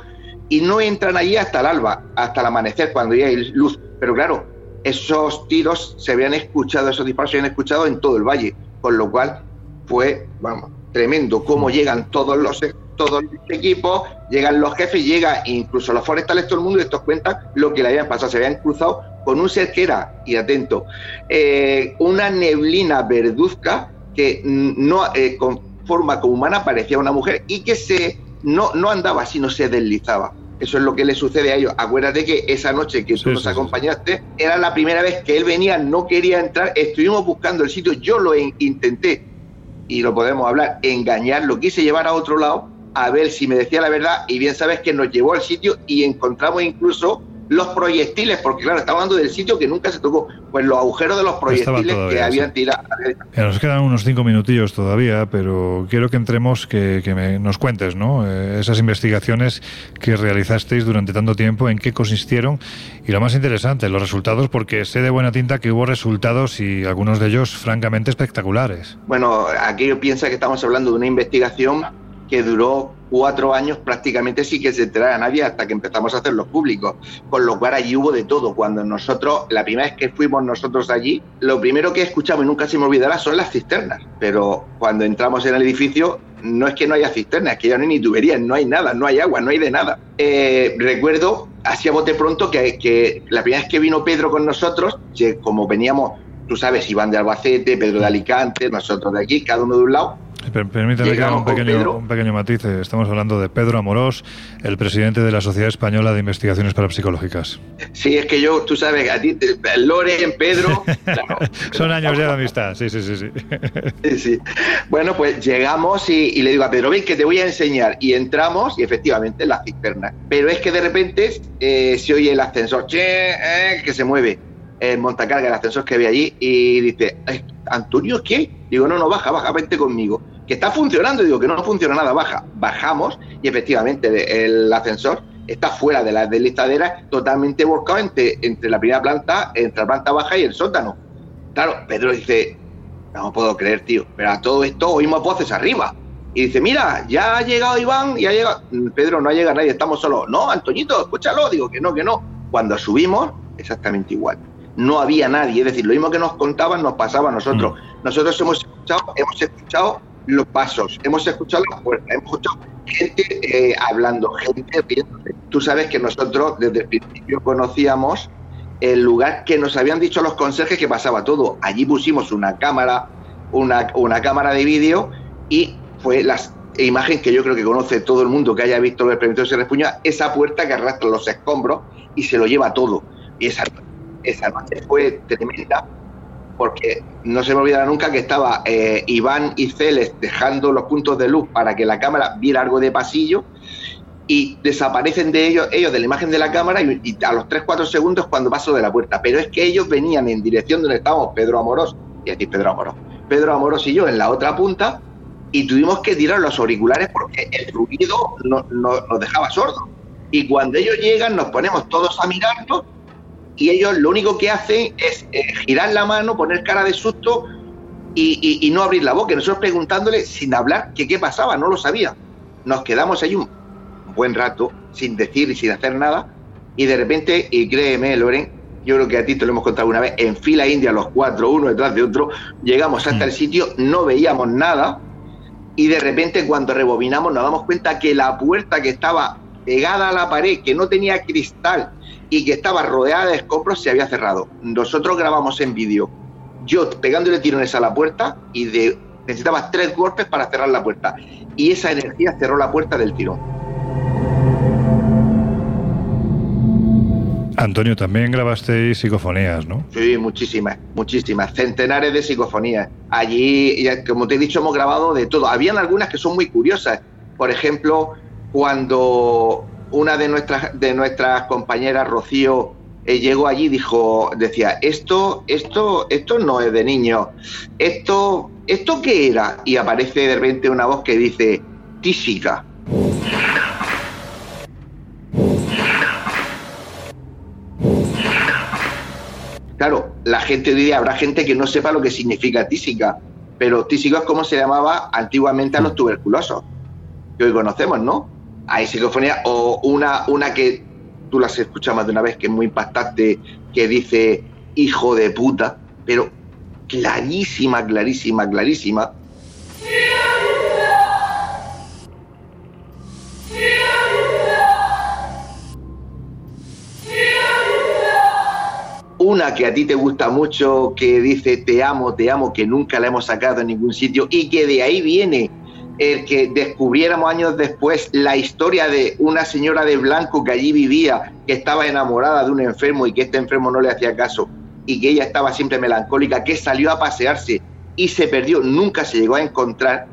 y no entran allí hasta el alba, hasta el amanecer, cuando ya hay luz. Pero claro, esos tiros se habían escuchado, esos disparos se habían escuchado en todo el valle, con lo cual fue, vamos, tremendo cómo llegan todos los todos los equipos, llegan los jefes, llega incluso los forestales, todo el mundo, y estos cuentan lo que le habían pasado, se habían cruzado con un ser que era, y atento, eh, una neblina verduzca que no eh, con forma humana parecía una mujer y que se no, no andaba, sino se deslizaba. Eso es lo que le sucede a ellos. Acuérdate que esa noche que tú Sí, nos sí, sí. acompañaste era la primera vez que él venía, no quería entrar, estuvimos buscando el sitio, yo lo in- intenté, y lo podemos hablar, engañar, lo quise llevar a otro lado a ver si me decía la verdad, y bien sabes que nos llevó al sitio y encontramos incluso los proyectiles, porque claro, estamos hablando del sitio que nunca se tocó, pues los agujeros de los proyectiles todavía, que habían tirado. Ya nos quedan unos cinco minutillos todavía, pero quiero que entremos, que, que me- nos cuentes, ¿no? Eh, esas investigaciones que realizasteis durante tanto tiempo, en qué consistieron y lo más interesante, los resultados, porque sé de buena tinta que hubo resultados y algunos de ellos francamente espectaculares. Bueno, aquí piensa que estamos hablando de una investigación que duró cuatro años prácticamente sin que se enterara nadie hasta que empezamos a hacerlos públicos. Con lo cual allí hubo de todo. Cuando nosotros, la primera vez que fuimos nosotros allí, lo primero que escuchamos y nunca se me olvidará son las cisternas. Pero cuando entramos en el edificio, no es que no haya cisternas, es que ya no hay ni tuberías, no hay nada, no hay agua, no hay de nada. Eh, recuerdo, hacía bote pronto, que, que la primera vez que vino Pedro con nosotros, que como veníamos, tú sabes, Iván de Albacete, Pedro de Alicante, nosotros de aquí, cada uno de un lado, Permítame que haga un pequeño, un pequeño matiz. Estamos hablando de Pedro Amorós, el presidente de la Sociedad Española de Investigaciones Parapsicológicas. Sí, es que yo, tú sabes, a ti, Loren, Pedro. claro. Son años ya de amistad, sí, sí, sí. sí. Sí, sí. Bueno, pues llegamos y, y le digo a Pedro, ven que te voy a enseñar. Y entramos y efectivamente la cisterna. Pero es que de repente eh, se oye el ascensor, che, eh, que se mueve. El montacarga, el ascensor que había allí, y dice, "Ay, Antonio, ¿qué? Digo, no, no, baja, baja, vente conmigo. Que está funcionando, digo, que no funciona nada, baja. Bajamos y efectivamente el ascensor está fuera de la deslizadera, totalmente volcado entre, entre la primera planta, entre la planta baja y el sótano. Claro, Pedro dice, no puedo creer, tío. Pero a todo esto oímos voces arriba. Y dice, mira, ya ha llegado Iván y ha llegado... Mm, Pedro, no ha llegado nadie, estamos solos. No, Antoñito, escúchalo. Digo que no, que no. Cuando subimos, exactamente igual. No había nadie. Es decir, lo mismo que nos contaban nos pasaba a nosotros. Nosotros hemos escuchado, hemos escuchado los pasos, hemos escuchado las puertas, hemos escuchado gente eh, hablando, gente riéndose. Tú sabes que nosotros desde el principio conocíamos el lugar que nos habían dicho los conserjes que pasaba todo. Allí pusimos una cámara, una, una cámara de vídeo y fue la imagen que yo creo que conoce todo el mundo que haya visto el experimento de Serrepuña, esa puerta que arrastra los escombros y se lo lleva todo. Y esa, esa noche fue tremenda porque no se me olvidará nunca que estaba eh, Iván y Celes dejando los puntos de luz para que la cámara viera algo de pasillo y desaparecen de ellos, ellos de la imagen de la cámara y, y a los 3-4 segundos cuando paso de la puerta. Pero es que ellos venían en dirección donde estábamos Pedro Amorós, y decir Pedro Amorós, Pedro Amorós y yo en la otra punta y tuvimos que tirar los auriculares porque el ruido no- no- nos dejaba sordos. Y cuando ellos llegan nos ponemos todos a mirarlos y ellos lo único que hacen es eh, girar la mano, poner cara de susto y, y- y no abrir la boca. Y nosotros preguntándole sin hablar que qué pasaba, no lo sabía. Nos quedamos ahí un buen rato sin decir y sin hacer nada y de repente, y créeme Loren, yo creo que a ti te lo hemos contado una vez, en fila india los cuatro, uno detrás de otro, llegamos hasta el sitio, no veíamos nada y de repente cuando rebobinamos nos damos cuenta que la puerta que estaba pegada a la pared, que no tenía cristal y que estaba rodeada de escombros, se había cerrado. Nosotros grabamos en vídeo yo pegándole tirones a la puerta y de, necesitabas tres golpes para cerrar la puerta. Y esa energía cerró la puerta del tirón. Antonio, también grabasteis psicofonías, ¿no? Sí, muchísimas, muchísimas, centenares de psicofonías. Allí, como te he dicho, hemos grabado de todo. Habían algunas que son muy curiosas. Por ejemplo, cuando una de nuestras, de nuestras compañeras, Rocío, eh, llegó allí, dijo, decía, esto, esto, esto no es de niño. Esto, ¿esto qué era? Y aparece de repente una voz que dice, tísica. Claro, la gente hoy día habrá gente que no sepa lo que significa tísica, pero tísico es como se llamaba antiguamente a los tuberculosos, que hoy conocemos, ¿no? Hay psicofonía o una, una que tú las escuchas más de una vez, que es muy impactante, que dice hijo de puta, pero clarísima, clarísima, clarísima. Una que a ti te gusta mucho, que dice te amo, te amo, que nunca la hemos sacado en ningún sitio y que de ahí viene el que descubriéramos años después la historia de una señora de blanco que allí vivía, que estaba enamorada de un enfermo y que este enfermo no le hacía caso y que ella estaba siempre melancólica, que salió a pasearse y se perdió, nunca se llegó a encontrar.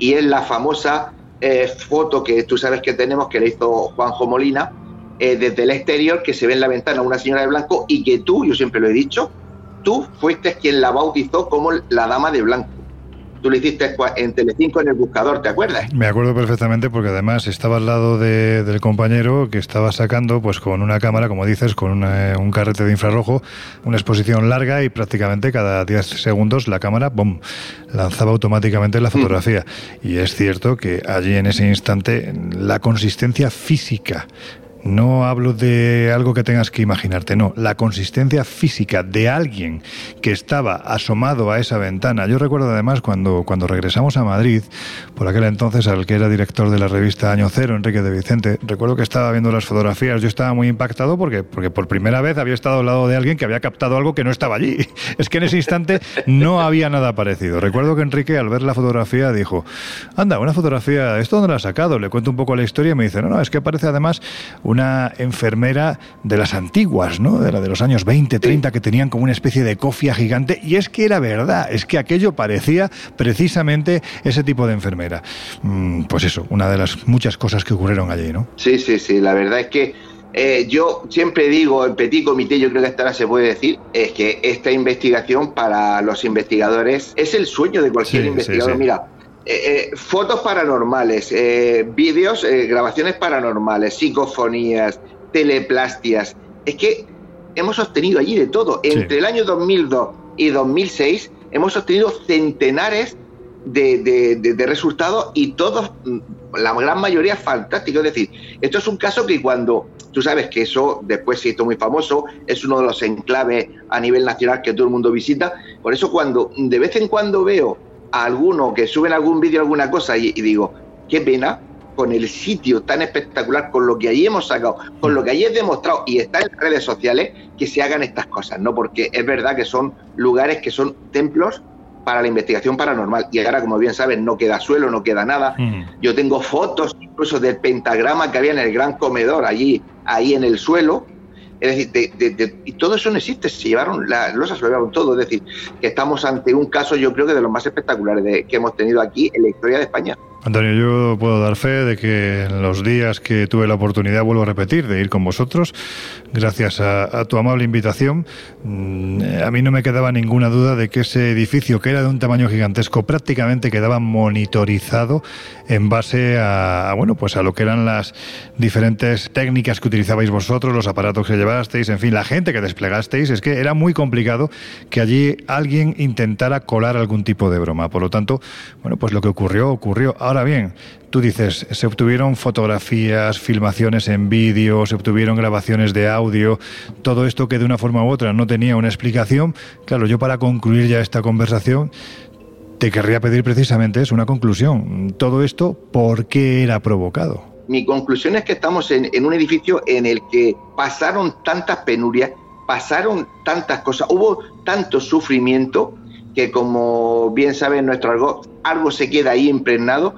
Y es la famosa eh, foto que tú sabes que tenemos que le hizo Juanjo Molina eh, desde el exterior, que se ve en la ventana una señora de blanco y que tú, yo siempre lo he dicho, tú fuiste quien la bautizó como la dama de blanco. Tú lo hiciste en Telecinco en el buscador, ¿te acuerdas? Me acuerdo perfectamente porque además estaba al lado de- del compañero que estaba sacando pues con una cámara, como dices, con una- un carrete de infrarrojo, una exposición larga y prácticamente cada 10 segundos la cámara, ¡bum!, lanzaba automáticamente la fotografía. Y es cierto que allí en ese instante la consistencia física no hablo de algo que tengas que imaginarte, no. La consistencia física de alguien que estaba asomado a esa ventana. Yo recuerdo además cuando, cuando regresamos a Madrid, por aquel entonces al que era director de la revista Año Cero, Enrique de Vicente, recuerdo que estaba viendo las fotografías. Yo estaba muy impactado porque, porque por primera vez había estado al lado de alguien que había captado algo que no estaba allí. Es que en ese instante no había nada parecido. Recuerdo que Enrique al ver la fotografía dijo, anda, una fotografía, ¿esto dónde la has sacado? Le cuento un poco la historia y me dice, no, no, es que parece además una enfermera de las antiguas, ¿no? De la de los años 20, 30, que tenían como una especie de cofia gigante. Y es que era verdad, es que aquello parecía precisamente ese tipo de enfermera. Mm, Pues eso, una de las muchas cosas que ocurrieron allí, ¿no? Sí, sí, sí, la verdad es que eh, yo siempre digo, en Petit Comité, yo creo que hasta ahora se puede decir, es que esta investigación para los investigadores es el sueño de cualquier Sí, investigador. sí, sí. Mira, eh, eh, fotos paranormales, eh, vídeos, eh, grabaciones paranormales, psicofonías, teleplastias. Es que hemos obtenido allí de todo. Sí. Entre el año 2002 y 2006 hemos obtenido centenares de, de- de- de resultados y todos, mm, la gran mayoría fantásticos. Es decir, esto es un caso que cuando tú sabes que eso después se hizo muy famoso, es uno de los enclaves a nivel nacional que todo el mundo visita. Por eso cuando de vez en cuando veo a alguno que suben algún vídeo, alguna cosa y, y digo, qué pena con el sitio tan espectacular, con lo que allí hemos sacado, con lo que allí es demostrado y está en las redes sociales, que se hagan estas cosas, ¿no? Porque es verdad que son lugares que son templos para la investigación paranormal. Y ahora, como bien sabes, no queda suelo, no queda nada. Yo tengo fotos incluso del pentagrama que había en el gran comedor, allí, ahí en el suelo. Es decir, de- de- de- y todo eso no existe, se llevaron las losas, se lo llevaron todo. Es decir, que estamos ante un caso, yo creo que de los más espectaculares que hemos tenido aquí en la historia de España. Antonio, yo puedo dar fe de que en los días que tuve la oportunidad, vuelvo a repetir, de ir con vosotros, gracias a, tu amable invitación, mm, eh, a mí no me quedaba ninguna duda de que ese edificio, que era de un tamaño gigantesco, prácticamente quedaba monitorizado en base a, a, bueno, pues a lo que eran las diferentes técnicas que utilizabais vosotros, los aparatos que llevasteis, en fin, la gente que desplegasteis. Es que era muy complicado que allí alguien intentara colar algún tipo de broma. Por lo tanto, bueno, pues lo que ocurrió, ocurrió. Ahora bien, tú dices, se obtuvieron fotografías, filmaciones en vídeo, se obtuvieron grabaciones de audio, todo esto que de una forma u otra no tenía una explicación. Claro, yo para concluir ya esta conversación, te querría pedir precisamente eso, una conclusión. Todo esto, ¿por qué era provocado? Mi conclusión es que estamos en, en un edificio en el que pasaron tantas penurias, pasaron tantas cosas, hubo tanto sufrimiento que como bien saben nuestro algo, algo se queda ahí impregnado,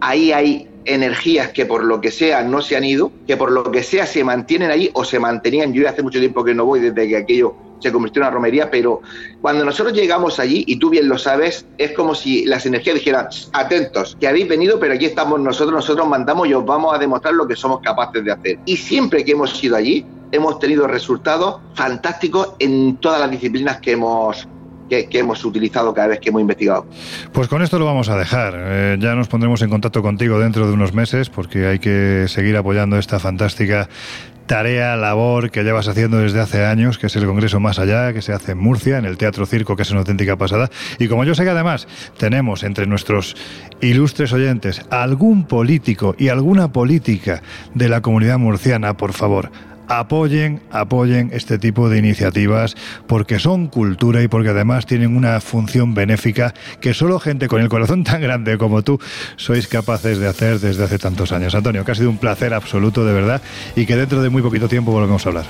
ahí hay energías que por lo que sea no se han ido, que por lo que sea se mantienen ahí o se mantenían, yo hace mucho tiempo que no voy desde que aquello se convirtió en una romería, pero cuando nosotros llegamos allí, y tú bien lo sabes, es como si las energías dijeran, atentos, que habéis venido, pero aquí estamos nosotros, nosotros mandamos y os vamos a demostrar lo que somos capaces de hacer. Y siempre que hemos ido allí, hemos tenido resultados fantásticos en todas las disciplinas que hemos que, hemos utilizado cada vez que hemos investigado. Pues con esto lo vamos a dejar. Eh, ya nos pondremos en contacto contigo dentro de unos meses porque hay que seguir apoyando esta fantástica tarea, labor que llevas haciendo desde hace años, que es el Congreso Más Allá, que se hace en Murcia, en el Teatro Circo, que es una auténtica pasada. Y como yo sé que además tenemos entre nuestros ilustres oyentes algún político y alguna política de la comunidad murciana, por favor, apoyen, apoyen este tipo de iniciativas porque son cultura y porque además tienen una función benéfica que solo gente con el corazón tan grande como tú sois capaces de hacer desde hace tantos años. Antonio, que ha sido un placer absoluto, de verdad, y que dentro de muy poquito tiempo volvemos a hablar.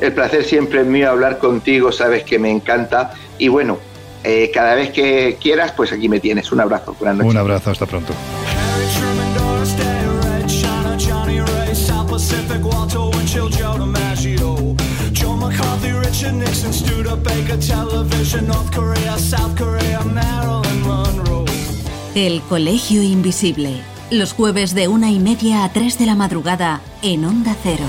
El placer siempre es mío hablar contigo, sabes que me encanta y bueno, eh, cada vez que quieras, pues aquí me tienes. Un abrazo, buenas noches. Un abrazo, hasta pronto. El Colegio Invisible. Los jueves de una y media a 3 de la madrugada en Onda Cero.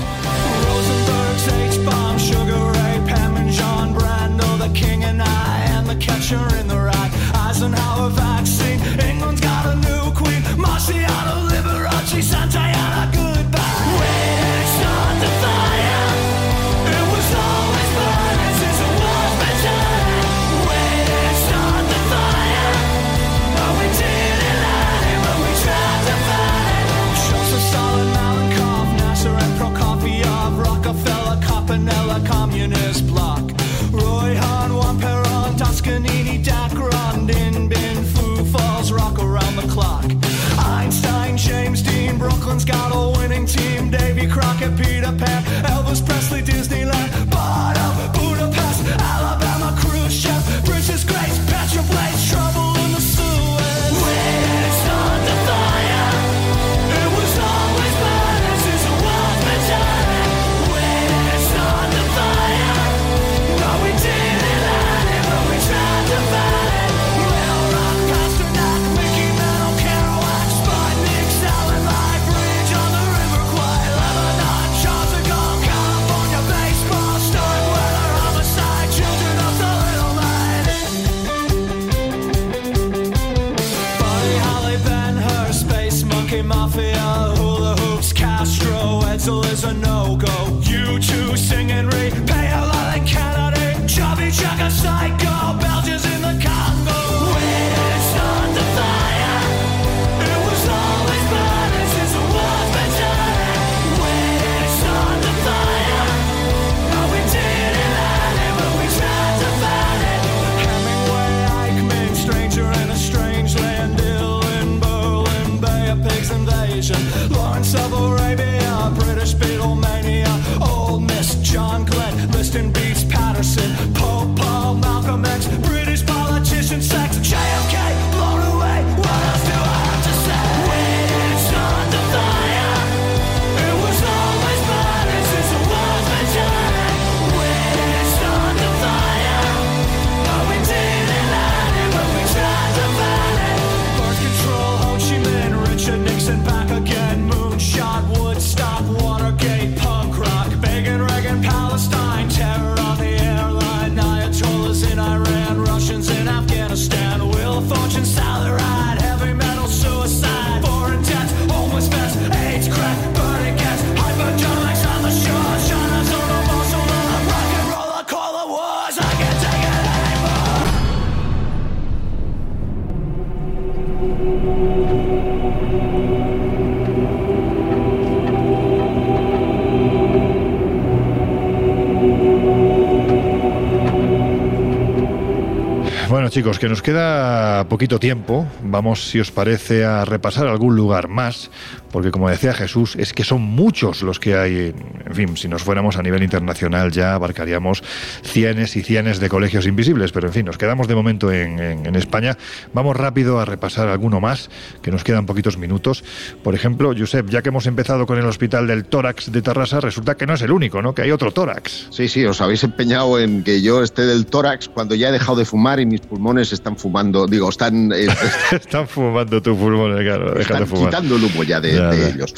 Chicos, que nos queda poquito tiempo. Vamos, si os parece, a repasar algún lugar más, porque como decía Jesús, es que son muchos los que hay. En fin, si nos fuéramos a nivel internacional ya abarcaríamos cienes y cienes de colegios invisibles, pero en fin, nos quedamos de momento en, en- España. Vamos rápido a repasar alguno más, que nos quedan poquitos minutos. Por ejemplo, Josep, ya que hemos empezado con el hospital del tórax de Tarrasa, resulta que no es el único, ¿no? Que hay otro tórax. Sí, sí, os habéis empeñado en que yo esté del tórax cuando ya he dejado de fumar y mis pulmones están fumando, digo, están, eh, Están fumando tu pulmón, claro, están fumar. quitando el humo ya de, Ya, de ya. ellos.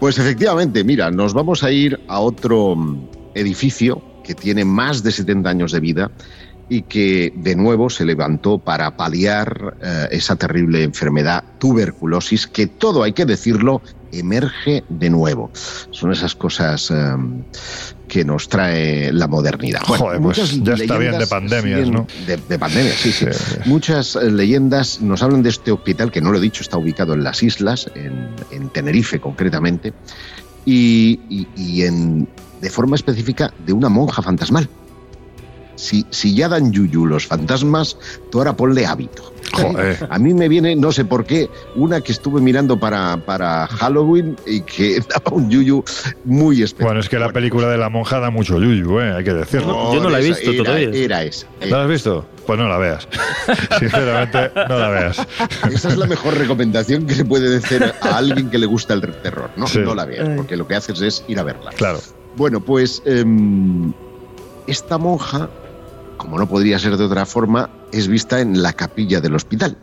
Pues efectivamente, mira, nos vamos a ir a otro mm, edificio que tiene más de 70 años de vida y que de nuevo se levantó para paliar eh, esa terrible enfermedad tuberculosis que todo hay que decirlo emerge de nuevo. Son esas cosas eh, que nos trae la modernidad. Joder, pues muchas ya está bien de pandemias, siguen- ¿no? De, de pandemias, sí, sí. Muchas eh, leyendas nos hablan de este hospital, que no lo he dicho, está ubicado en las islas, en, en Tenerife concretamente, y, y- y en, de forma específica de una monja fantasmal. Si, si ya dan yuyu los fantasmas, tú ahora ponle hábito. Joder. A mí me viene, no sé por qué, una que estuve mirando para, para Halloween y que daba un yuyu muy especial. Bueno, es que la película de la monja da mucho yuyu, ¿eh? hay que decirlo. Yo no la he visto era, todavía. Era esa. ¿La has visto? Pues no la veas. Sinceramente, no la veas. Esa es la mejor recomendación que se puede hacer a alguien que le gusta el terror. No, Sí. no la veas, porque lo que haces es ir a verla. Claro. Bueno, pues em, esta monja, como no podría ser de otra forma, es vista en la capilla del hospital.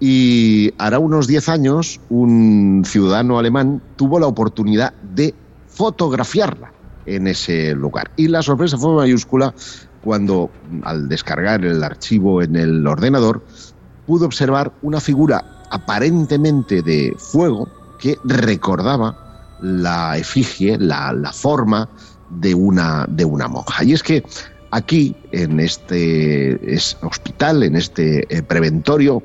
Y hará unos 10 años un ciudadano alemán tuvo la oportunidad de fotografiarla en ese lugar. Y la sorpresa fue mayúscula cuando al descargar el archivo en el ordenador pudo observar una figura aparentemente de fuego que recordaba la efigie, la, la forma de una, de una monja. Y es que aquí, en este es- hospital, en este eh, preventorio,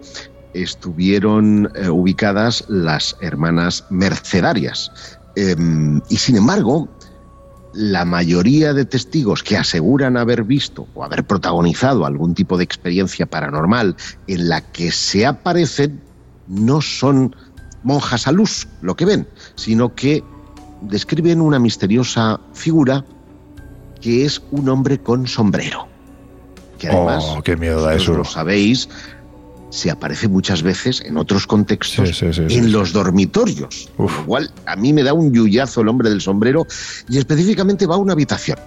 estuvieron eh, ubicadas las hermanas mercedarias. Em, y sin embargo, la mayoría de testigos que aseguran haber visto o haber protagonizado algún tipo de experiencia paranormal en la que se aparecen no son monjas a luz lo que ven, sino que describen una misteriosa figura que es un hombre con sombrero. Que además, Oh, qué miedo da eso. lo sabéis, se aparece muchas veces en otros contextos Sí, sí, sí, sí, en los dormitorios. Uf. lo cual, a mí me da un yuyazo el hombre del sombrero y específicamente va a una habitación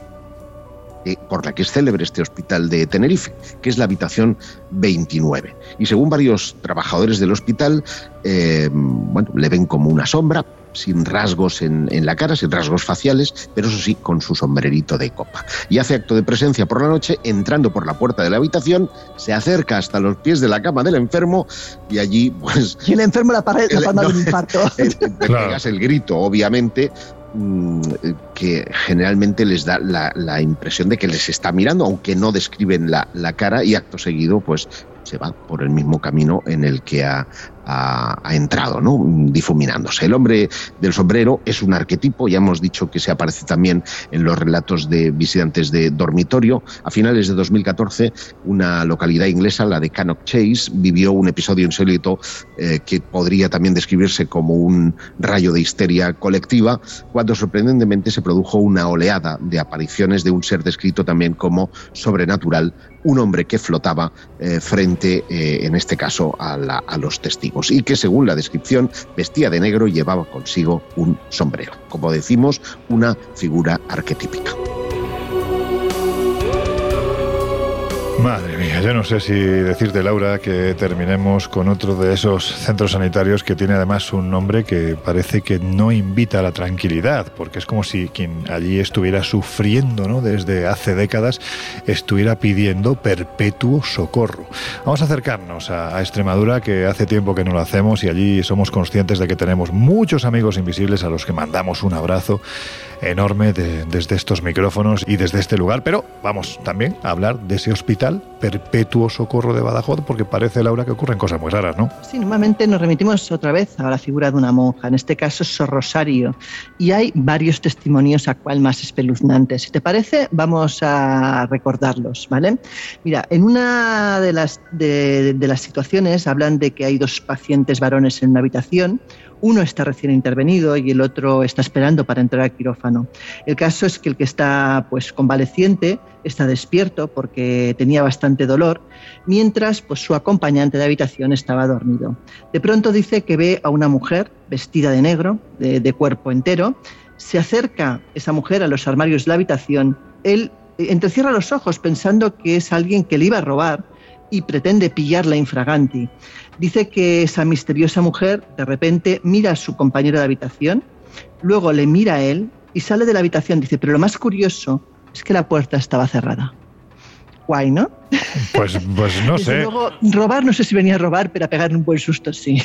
eh, por la que es célebre este hospital de Tenerife, que es la habitación 29. Y según varios trabajadores del hospital, eh, bueno, le ven como una sombra, sin rasgos en, en la cara, sin rasgos faciales, pero eso sí, con su sombrerito de copa. Y hace acto de presencia por la noche, entrando por la puerta de la habitación, se acerca hasta los pies de la cama del enfermo y allí, pues, Y el enfermo la, paré- la El- palma no. de un infarto. eh, eh, Claro. pegas el grito, obviamente, mm, eh, que generalmente les da la, la impresión de que les está mirando, aunque no describen la, la cara, y acto seguido, pues se va por el mismo camino en el que ha, ha- entrado, ¿no? difuminándose. El hombre del sombrero es un arquetipo, ya hemos dicho que se aparece también en los relatos de visitantes de dormitorio. A finales de 2014, una localidad inglesa, la de Cannock Chase, vivió un episodio insólito eh, que podría también describirse como un rayo de histeria colectiva, cuando sorprendentemente se produjo una oleada de apariciones de un ser descrito también como sobrenatural, un hombre que flotaba eh, frente, eh, en este caso, a, la- a los testigos y que, según la descripción, vestía de negro y llevaba consigo un sombrero. Como decimos, una figura arquetípica. Madre mía, yo no sé si decirte, Laura, que terminemos con otro de esos centros sanitarios que tiene además un nombre que parece que no invita a la tranquilidad, porque es como si quien allí estuviera sufriendo ¿no? desde hace décadas estuviera pidiendo perpetuo socorro. Vamos a acercarnos a, Extremadura, que hace tiempo que no lo hacemos y allí somos conscientes de que tenemos muchos amigos invisibles a los que mandamos un abrazo enorme de- desde estos micrófonos y desde este lugar, pero vamos también a hablar de ese hospital perpetuo socorro de Badajoz, porque parece, Laura, que ocurren cosas muy raras, ¿no? Sí, normalmente nos remitimos otra vez a la figura de una monja, en este caso Sor Rosario, y hay varios testimonios a cual más espeluznantes. Si te parece, vamos a recordarlos, ¿vale? Mira, en una de las, de, de las situaciones hablan de que hay dos pacientes varones en una habitación, uno está recién intervenido y el otro está esperando para entrar al quirófano. El caso es que el que está pues convaleciente está despierto porque tenía bastante dolor, mientras pues su acompañante de habitación estaba dormido. De pronto dice que ve a una mujer vestida de negro, de, cuerpo entero, se acerca esa mujer a los armarios de la habitación, él eh, entrecierra los ojos pensando que es alguien que le iba a robar y pretende pillarla infraganti. Dice que esa misteriosa mujer de repente mira a su compañero de habitación, luego le mira a él y sale de la habitación. Dice, pero lo más curioso es que la puerta estaba cerrada. Guay, ¿no? Pues, pues no Desde sé. luego, robar, no sé si venía a robar, pero a pegar un buen susto, sí.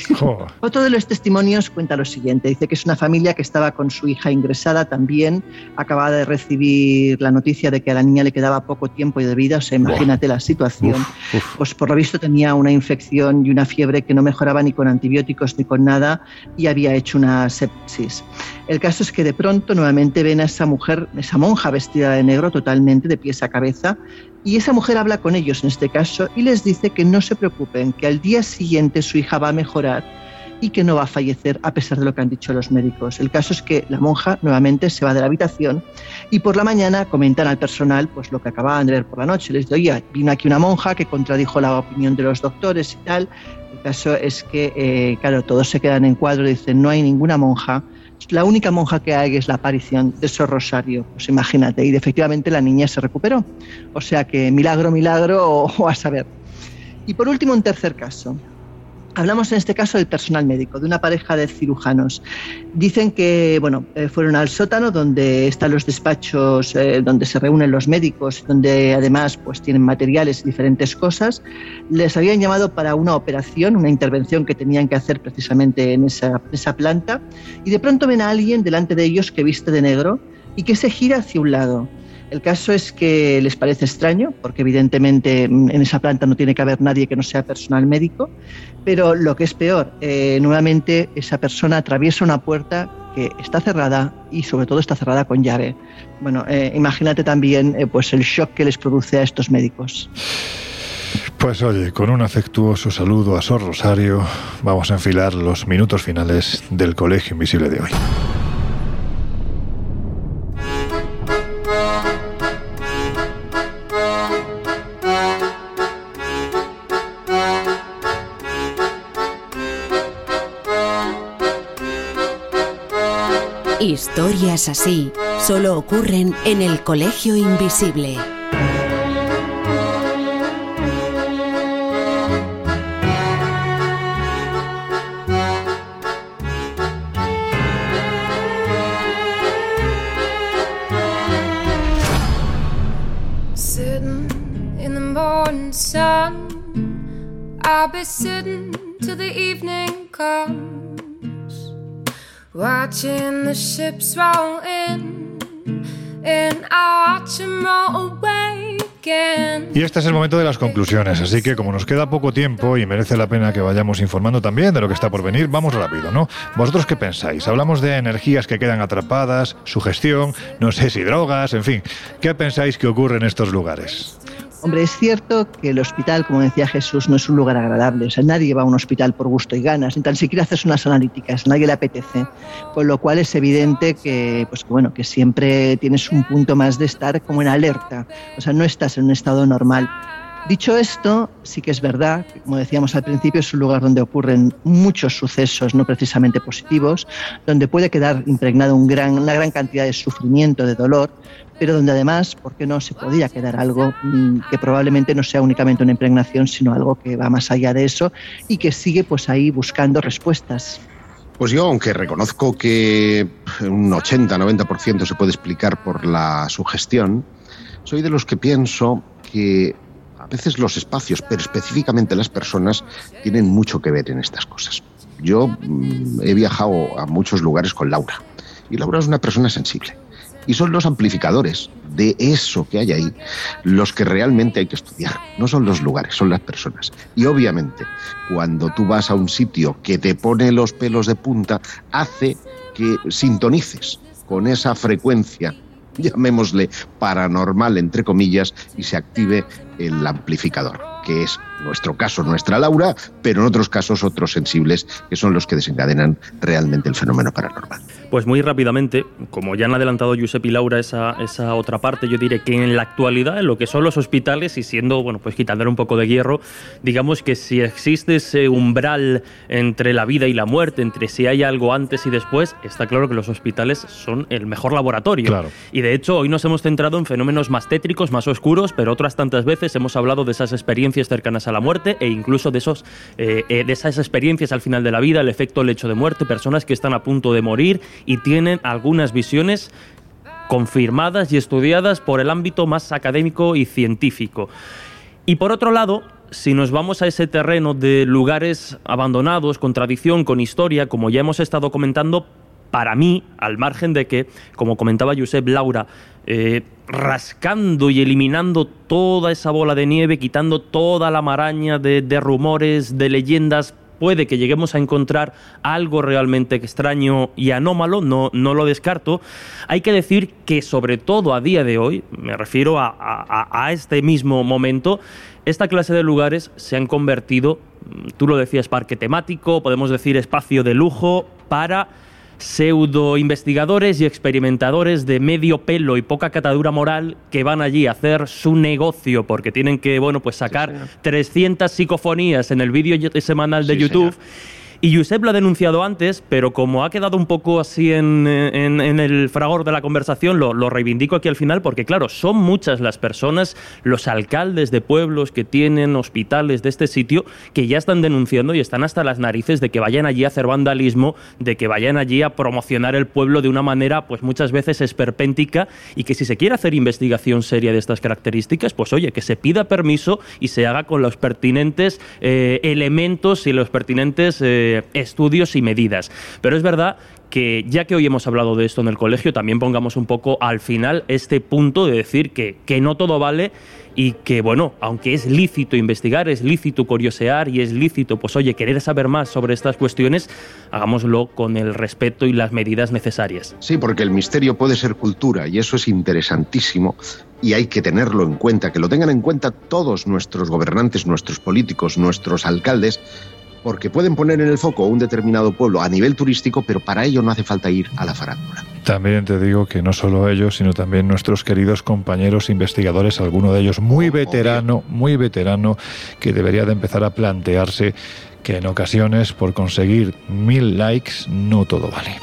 Otro de los testimonios cuenta lo siguiente. Dice que es una familia que estaba con su hija ingresada también. Acababa de recibir la noticia de que a la niña le quedaba poco tiempo de vida. O sea, imagínate la situación. uf, uf. Pues por lo visto tenía una infección y una fiebre que no mejoraba ni con antibióticos ni con nada y había hecho una sepsis. El caso es que de pronto nuevamente ven a esa mujer, esa monja vestida de negro totalmente de pies a cabeza y esa mujer habla con ellos en este caso y les dice que no se preocupen, que al día siguiente su hija va a mejorar y que no va a fallecer a pesar de lo que han dicho los médicos. El caso es que la monja nuevamente se va de la habitación y por la mañana comentan al personal pues lo que acababan de ver por la noche. Les oye, vino aquí una monja que contradijo la opinión de los doctores y tal. El caso es que, eh, claro, todos se quedan en cuadro y dicen, no hay ninguna monja. La única monja que hay es la aparición de Sor Rosario, pues imagínate, y efectivamente la niña se recuperó. O sea que milagro, milagro o, o a saber. Y por último, un tercer caso. Hablamos en este caso del personal médico, de una pareja de cirujanos. Dicen que bueno, eh, fueron al sótano donde están los despachos, eh, donde se reúnen los médicos, donde además pues, tienen materiales y diferentes cosas. Les habían llamado para una operación, una intervención que tenían que hacer precisamente en esa, esa planta. Y de pronto ven a alguien delante de ellos que viste de negro y que se gira hacia un lado. El caso es que les parece extraño, porque evidentemente mm, en esa planta no tiene que haber nadie que no sea personal médico, pero lo que es peor, eh, nuevamente esa persona atraviesa una puerta que está cerrada y sobre todo está cerrada con llave. Bueno, eh, imagínate también eh, pues el shock que les produce a estos médicos. Pues oye, con un afectuoso saludo a Sor Rosario, vamos a enfilar los minutos finales del Colegio Invisible de hoy. Historias así solo ocurren en el Colegio Invisible. I'll be sitting till the evening comes, Y este es el momento de las conclusiones, así que como nos queda poco tiempo y merece la pena que vayamos informando también de lo que está por venir, vamos rápido, ¿no? ¿Vosotros qué pensáis? Hablamos de energías que quedan atrapadas, sugestión, no sé si drogas, en fin. ¿Qué pensáis que ocurre en estos lugares? Hombre, es cierto que el hospital, como decía Jesús, no es un lugar agradable. O sea, nadie va a un hospital por gusto y ganas, ni tan siquiera haces unas analíticas, nadie le apetece. Con lo cual es evidente que, pues, bueno, que siempre tienes un punto más de estar como en alerta. O sea, no estás en un estado normal. Dicho esto, sí que es verdad, como decíamos al principio, es un lugar donde ocurren muchos sucesos no precisamente positivos, donde puede quedar impregnado una gran cantidad de sufrimiento, de dolor, pero donde además, ¿por qué no se podría quedar algo mm, que probablemente no sea únicamente una impregnación, sino algo que va más allá de eso y que sigue pues ahí buscando respuestas? Pues yo, aunque reconozco que un 80-90% se puede explicar por la sugestión, soy de los que pienso que veces los espacios, pero específicamente las personas, tienen mucho que ver en estas cosas. Yo mm, he viajado a muchos lugares con Laura y Laura es una persona sensible. Y son los amplificadores de eso que hay ahí los que realmente hay que estudiar. No son los lugares, son las personas. Y obviamente, cuando tú vas a un sitio que te pone los pelos de punta, hace que sintonices con esa frecuencia, llamémosle paranormal, entre comillas, y se active el amplificador, que es nuestro caso, nuestra Laura, pero en otros casos otros sensibles, que son los que desencadenan realmente el fenómeno paranormal. Pues muy rápidamente, como ya han adelantado Josep y Laura esa, esa otra parte, yo diré que en la actualidad, en lo que son los hospitales, y siendo, bueno, pues quitándole un poco de hierro, digamos que si existe ese umbral entre la vida y la muerte, entre si hay algo antes y después, está claro que los hospitales son el mejor laboratorio. Claro. Y de hecho, hoy nos hemos centrado en fenómenos más tétricos, más oscuros, pero otras tantas veces hemos hablado de esas experiencias cercanas a la muerte e incluso de, esos, eh, eh, de esas experiencias al final de la vida, el efecto lecho de muerte, personas que están a punto de morir y tienen algunas visiones confirmadas y estudiadas por el ámbito más académico y científico. Y por otro lado, si nos vamos a ese terreno de lugares abandonados, con tradición, con historia, como ya hemos estado comentando, para mí, al margen de que, como comentaba Josep Laura, eh, rascando y eliminando toda esa bola de nieve, quitando toda la maraña de, de rumores, de leyendas, puede que lleguemos a encontrar algo realmente extraño y anómalo, no, no lo descarto. Hay que decir que sobre todo a día de hoy, me refiero a, a- a este mismo momento, esta clase de lugares se han convertido, mm, tú lo decías, parque temático, podemos decir espacio de lujo para pseudo investigadores y experimentadores de medio pelo y poca catadura moral que van allí a hacer su negocio porque tienen que, bueno, pues sacar 300 psicofonías en el vídeo semanal de Sí, YouTube. Y Josep lo ha denunciado antes, pero como ha quedado un poco así en, el fragor de la conversación, lo, lo reivindico aquí al final, porque claro, son muchas las personas, los alcaldes de pueblos que tienen hospitales de este sitio, que ya están denunciando y están hasta las narices de que vayan allí a hacer vandalismo, de que vayan allí a promocionar el pueblo de una manera, pues muchas veces esperpéntica, y que si se quiere hacer investigación seria de estas características, pues oye, que se pida permiso y se haga con los pertinentes eh, elementos y los pertinentes eh, estudios y medidas. Pero es verdad que ya que hoy hemos hablado de esto en el colegio, también pongamos un poco al final este punto de decir que, que no todo vale y que, bueno, aunque es lícito investigar, es lícito curiosear y es lícito, pues oye, querer saber más sobre estas cuestiones, hagámoslo con el respeto y las medidas necesarias. Sí, porque el misterio puede ser cultura y eso es interesantísimo y hay que tenerlo en cuenta, que lo tengan en cuenta todos nuestros gobernantes, nuestros políticos, nuestros alcaldes, porque pueden poner en el foco un determinado pueblo a nivel turístico, pero para ello no hace falta ir a la farándula. También te digo que no solo ellos, sino también nuestros queridos compañeros investigadores, alguno de ellos muy veterano, muy veterano, que debería de empezar a plantearse que en ocasiones por conseguir mil likes no todo vale.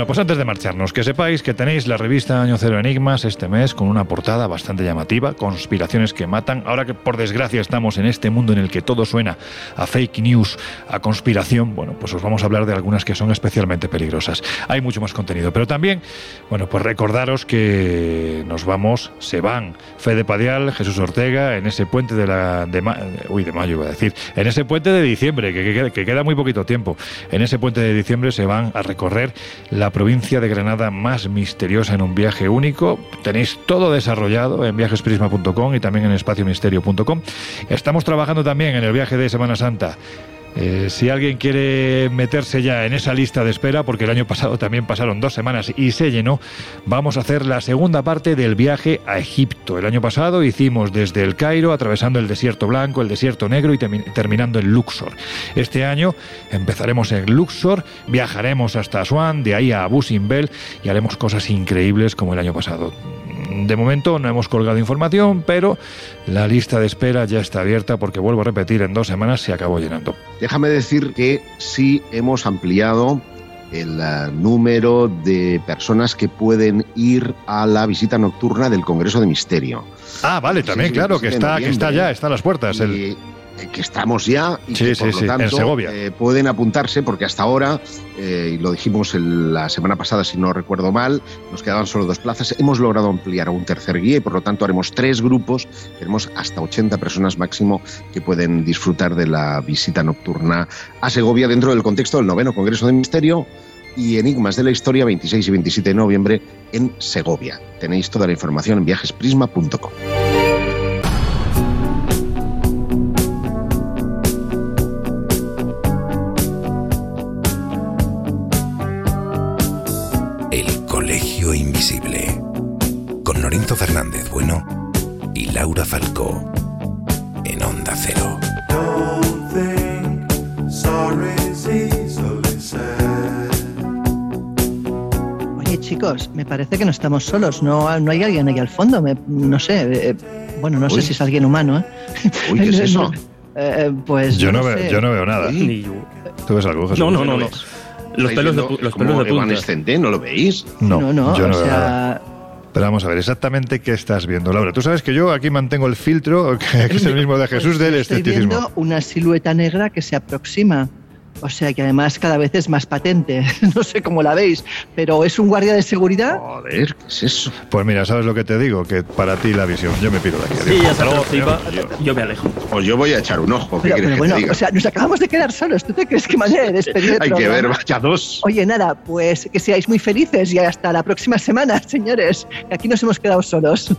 Bueno, pues antes de marcharnos, que sepáis que tenéis la revista Año Cero Enigmas este mes con una portada bastante llamativa, conspiraciones que matan. Ahora que por desgracia estamos en este mundo en el que todo suena a fake news, a conspiración, bueno, pues os vamos a hablar de algunas que son especialmente peligrosas. Hay mucho más contenido, pero también, bueno, pues recordaros que nos vamos, se van Fede Padial, Jesús Ortega, en ese puente de la de ma- uy, de mayo iba a decir, en ese puente de diciembre, que, que- que queda muy poquito tiempo. En ese puente de diciembre se van a recorrer la provincia de Granada más misteriosa en un viaje único. Tenéis todo desarrollado en viajesprisma.com y también en espaciomisterio.com. Estamos trabajando también en el viaje de Semana Santa. Eh, si alguien quiere meterse ya en esa lista de espera, porque el año pasado también pasaron dos semanas y se llenó, vamos a hacer la segunda parte del viaje a Egipto. El año pasado hicimos desde el Cairo, atravesando el desierto blanco, el desierto negro y termi- terminando en Luxor. Este año empezaremos en Luxor, viajaremos hasta Asuán, de ahí a Abu Simbel y haremos cosas increíbles como el año pasado. De momento no hemos colgado información, pero la lista de espera ya está abierta porque vuelvo a repetir, en dos semanas se acabó llenando. Déjame decir que sí hemos ampliado el eh, número de personas que pueden ir a la visita nocturna del Congreso de Misterio. Ah, vale, también, Sí, claro, que 27 de está, que está ya, está a las puertas. el- Y, eh, que estamos ya y Sí, que por sí, lo tanto eh, pueden apuntarse porque hasta ahora, eh, y lo dijimos el- la semana pasada si no recuerdo mal, nos quedaban solo dos plazas, hemos logrado ampliar a un tercer guía y por lo tanto haremos tres grupos, tenemos hasta 80 personas máximo que pueden disfrutar de la visita nocturna a Segovia dentro del contexto del noveno Congreso de Misterio y Enigmas de la Historia 26 y 27 de noviembre en Segovia. Tenéis toda la información en viajesprisma.com. Invisible. Con Lorenzo Fernández Bueno y Laura Falcó. En Onda Cero. Oye, chicos, me parece que no estamos solos. No, no hay alguien ahí al fondo. me- no sé. eh, bueno, no Uy. sé si es alguien humano, ¿eh? Uy, ¿qué es eso? Eh, pues Yo no, veo, yo no veo nada. Sí. Ni yo. ¿Tú ves algo, Jesús? No, no, no, no. Los ¿Estáis pelos de, los pelos de punta. ¿No lo veis? No, no, no, yo no o veo sea, nada. Pero vamos a ver, exactamente qué estás viendo, Laura. Tú sabes que yo aquí mantengo el filtro, que es el mismo de Jesús pues del estoy escepticismo. viendo una silueta negra que se aproxima. O sea que además cada vez es más patente. No sé cómo la veis, pero es un guardia de seguridad. Joder, ¿qué es eso? Pues mira, ¿sabes lo que te digo? Que para ti la visión. Yo me pido de aquí. Sí, ya se luego. Yo me alejo. Pues yo voy a echar un ojo. ¿Qué Pero, quieres pero que bueno, te diga? o sea, nos acabamos de quedar solos. ¿Tú te crees que manera de despedir el Hay que ver, vaya dos. Oye, nada, pues que seáis muy felices y hasta la próxima semana, señores. que Aquí nos hemos quedado solos.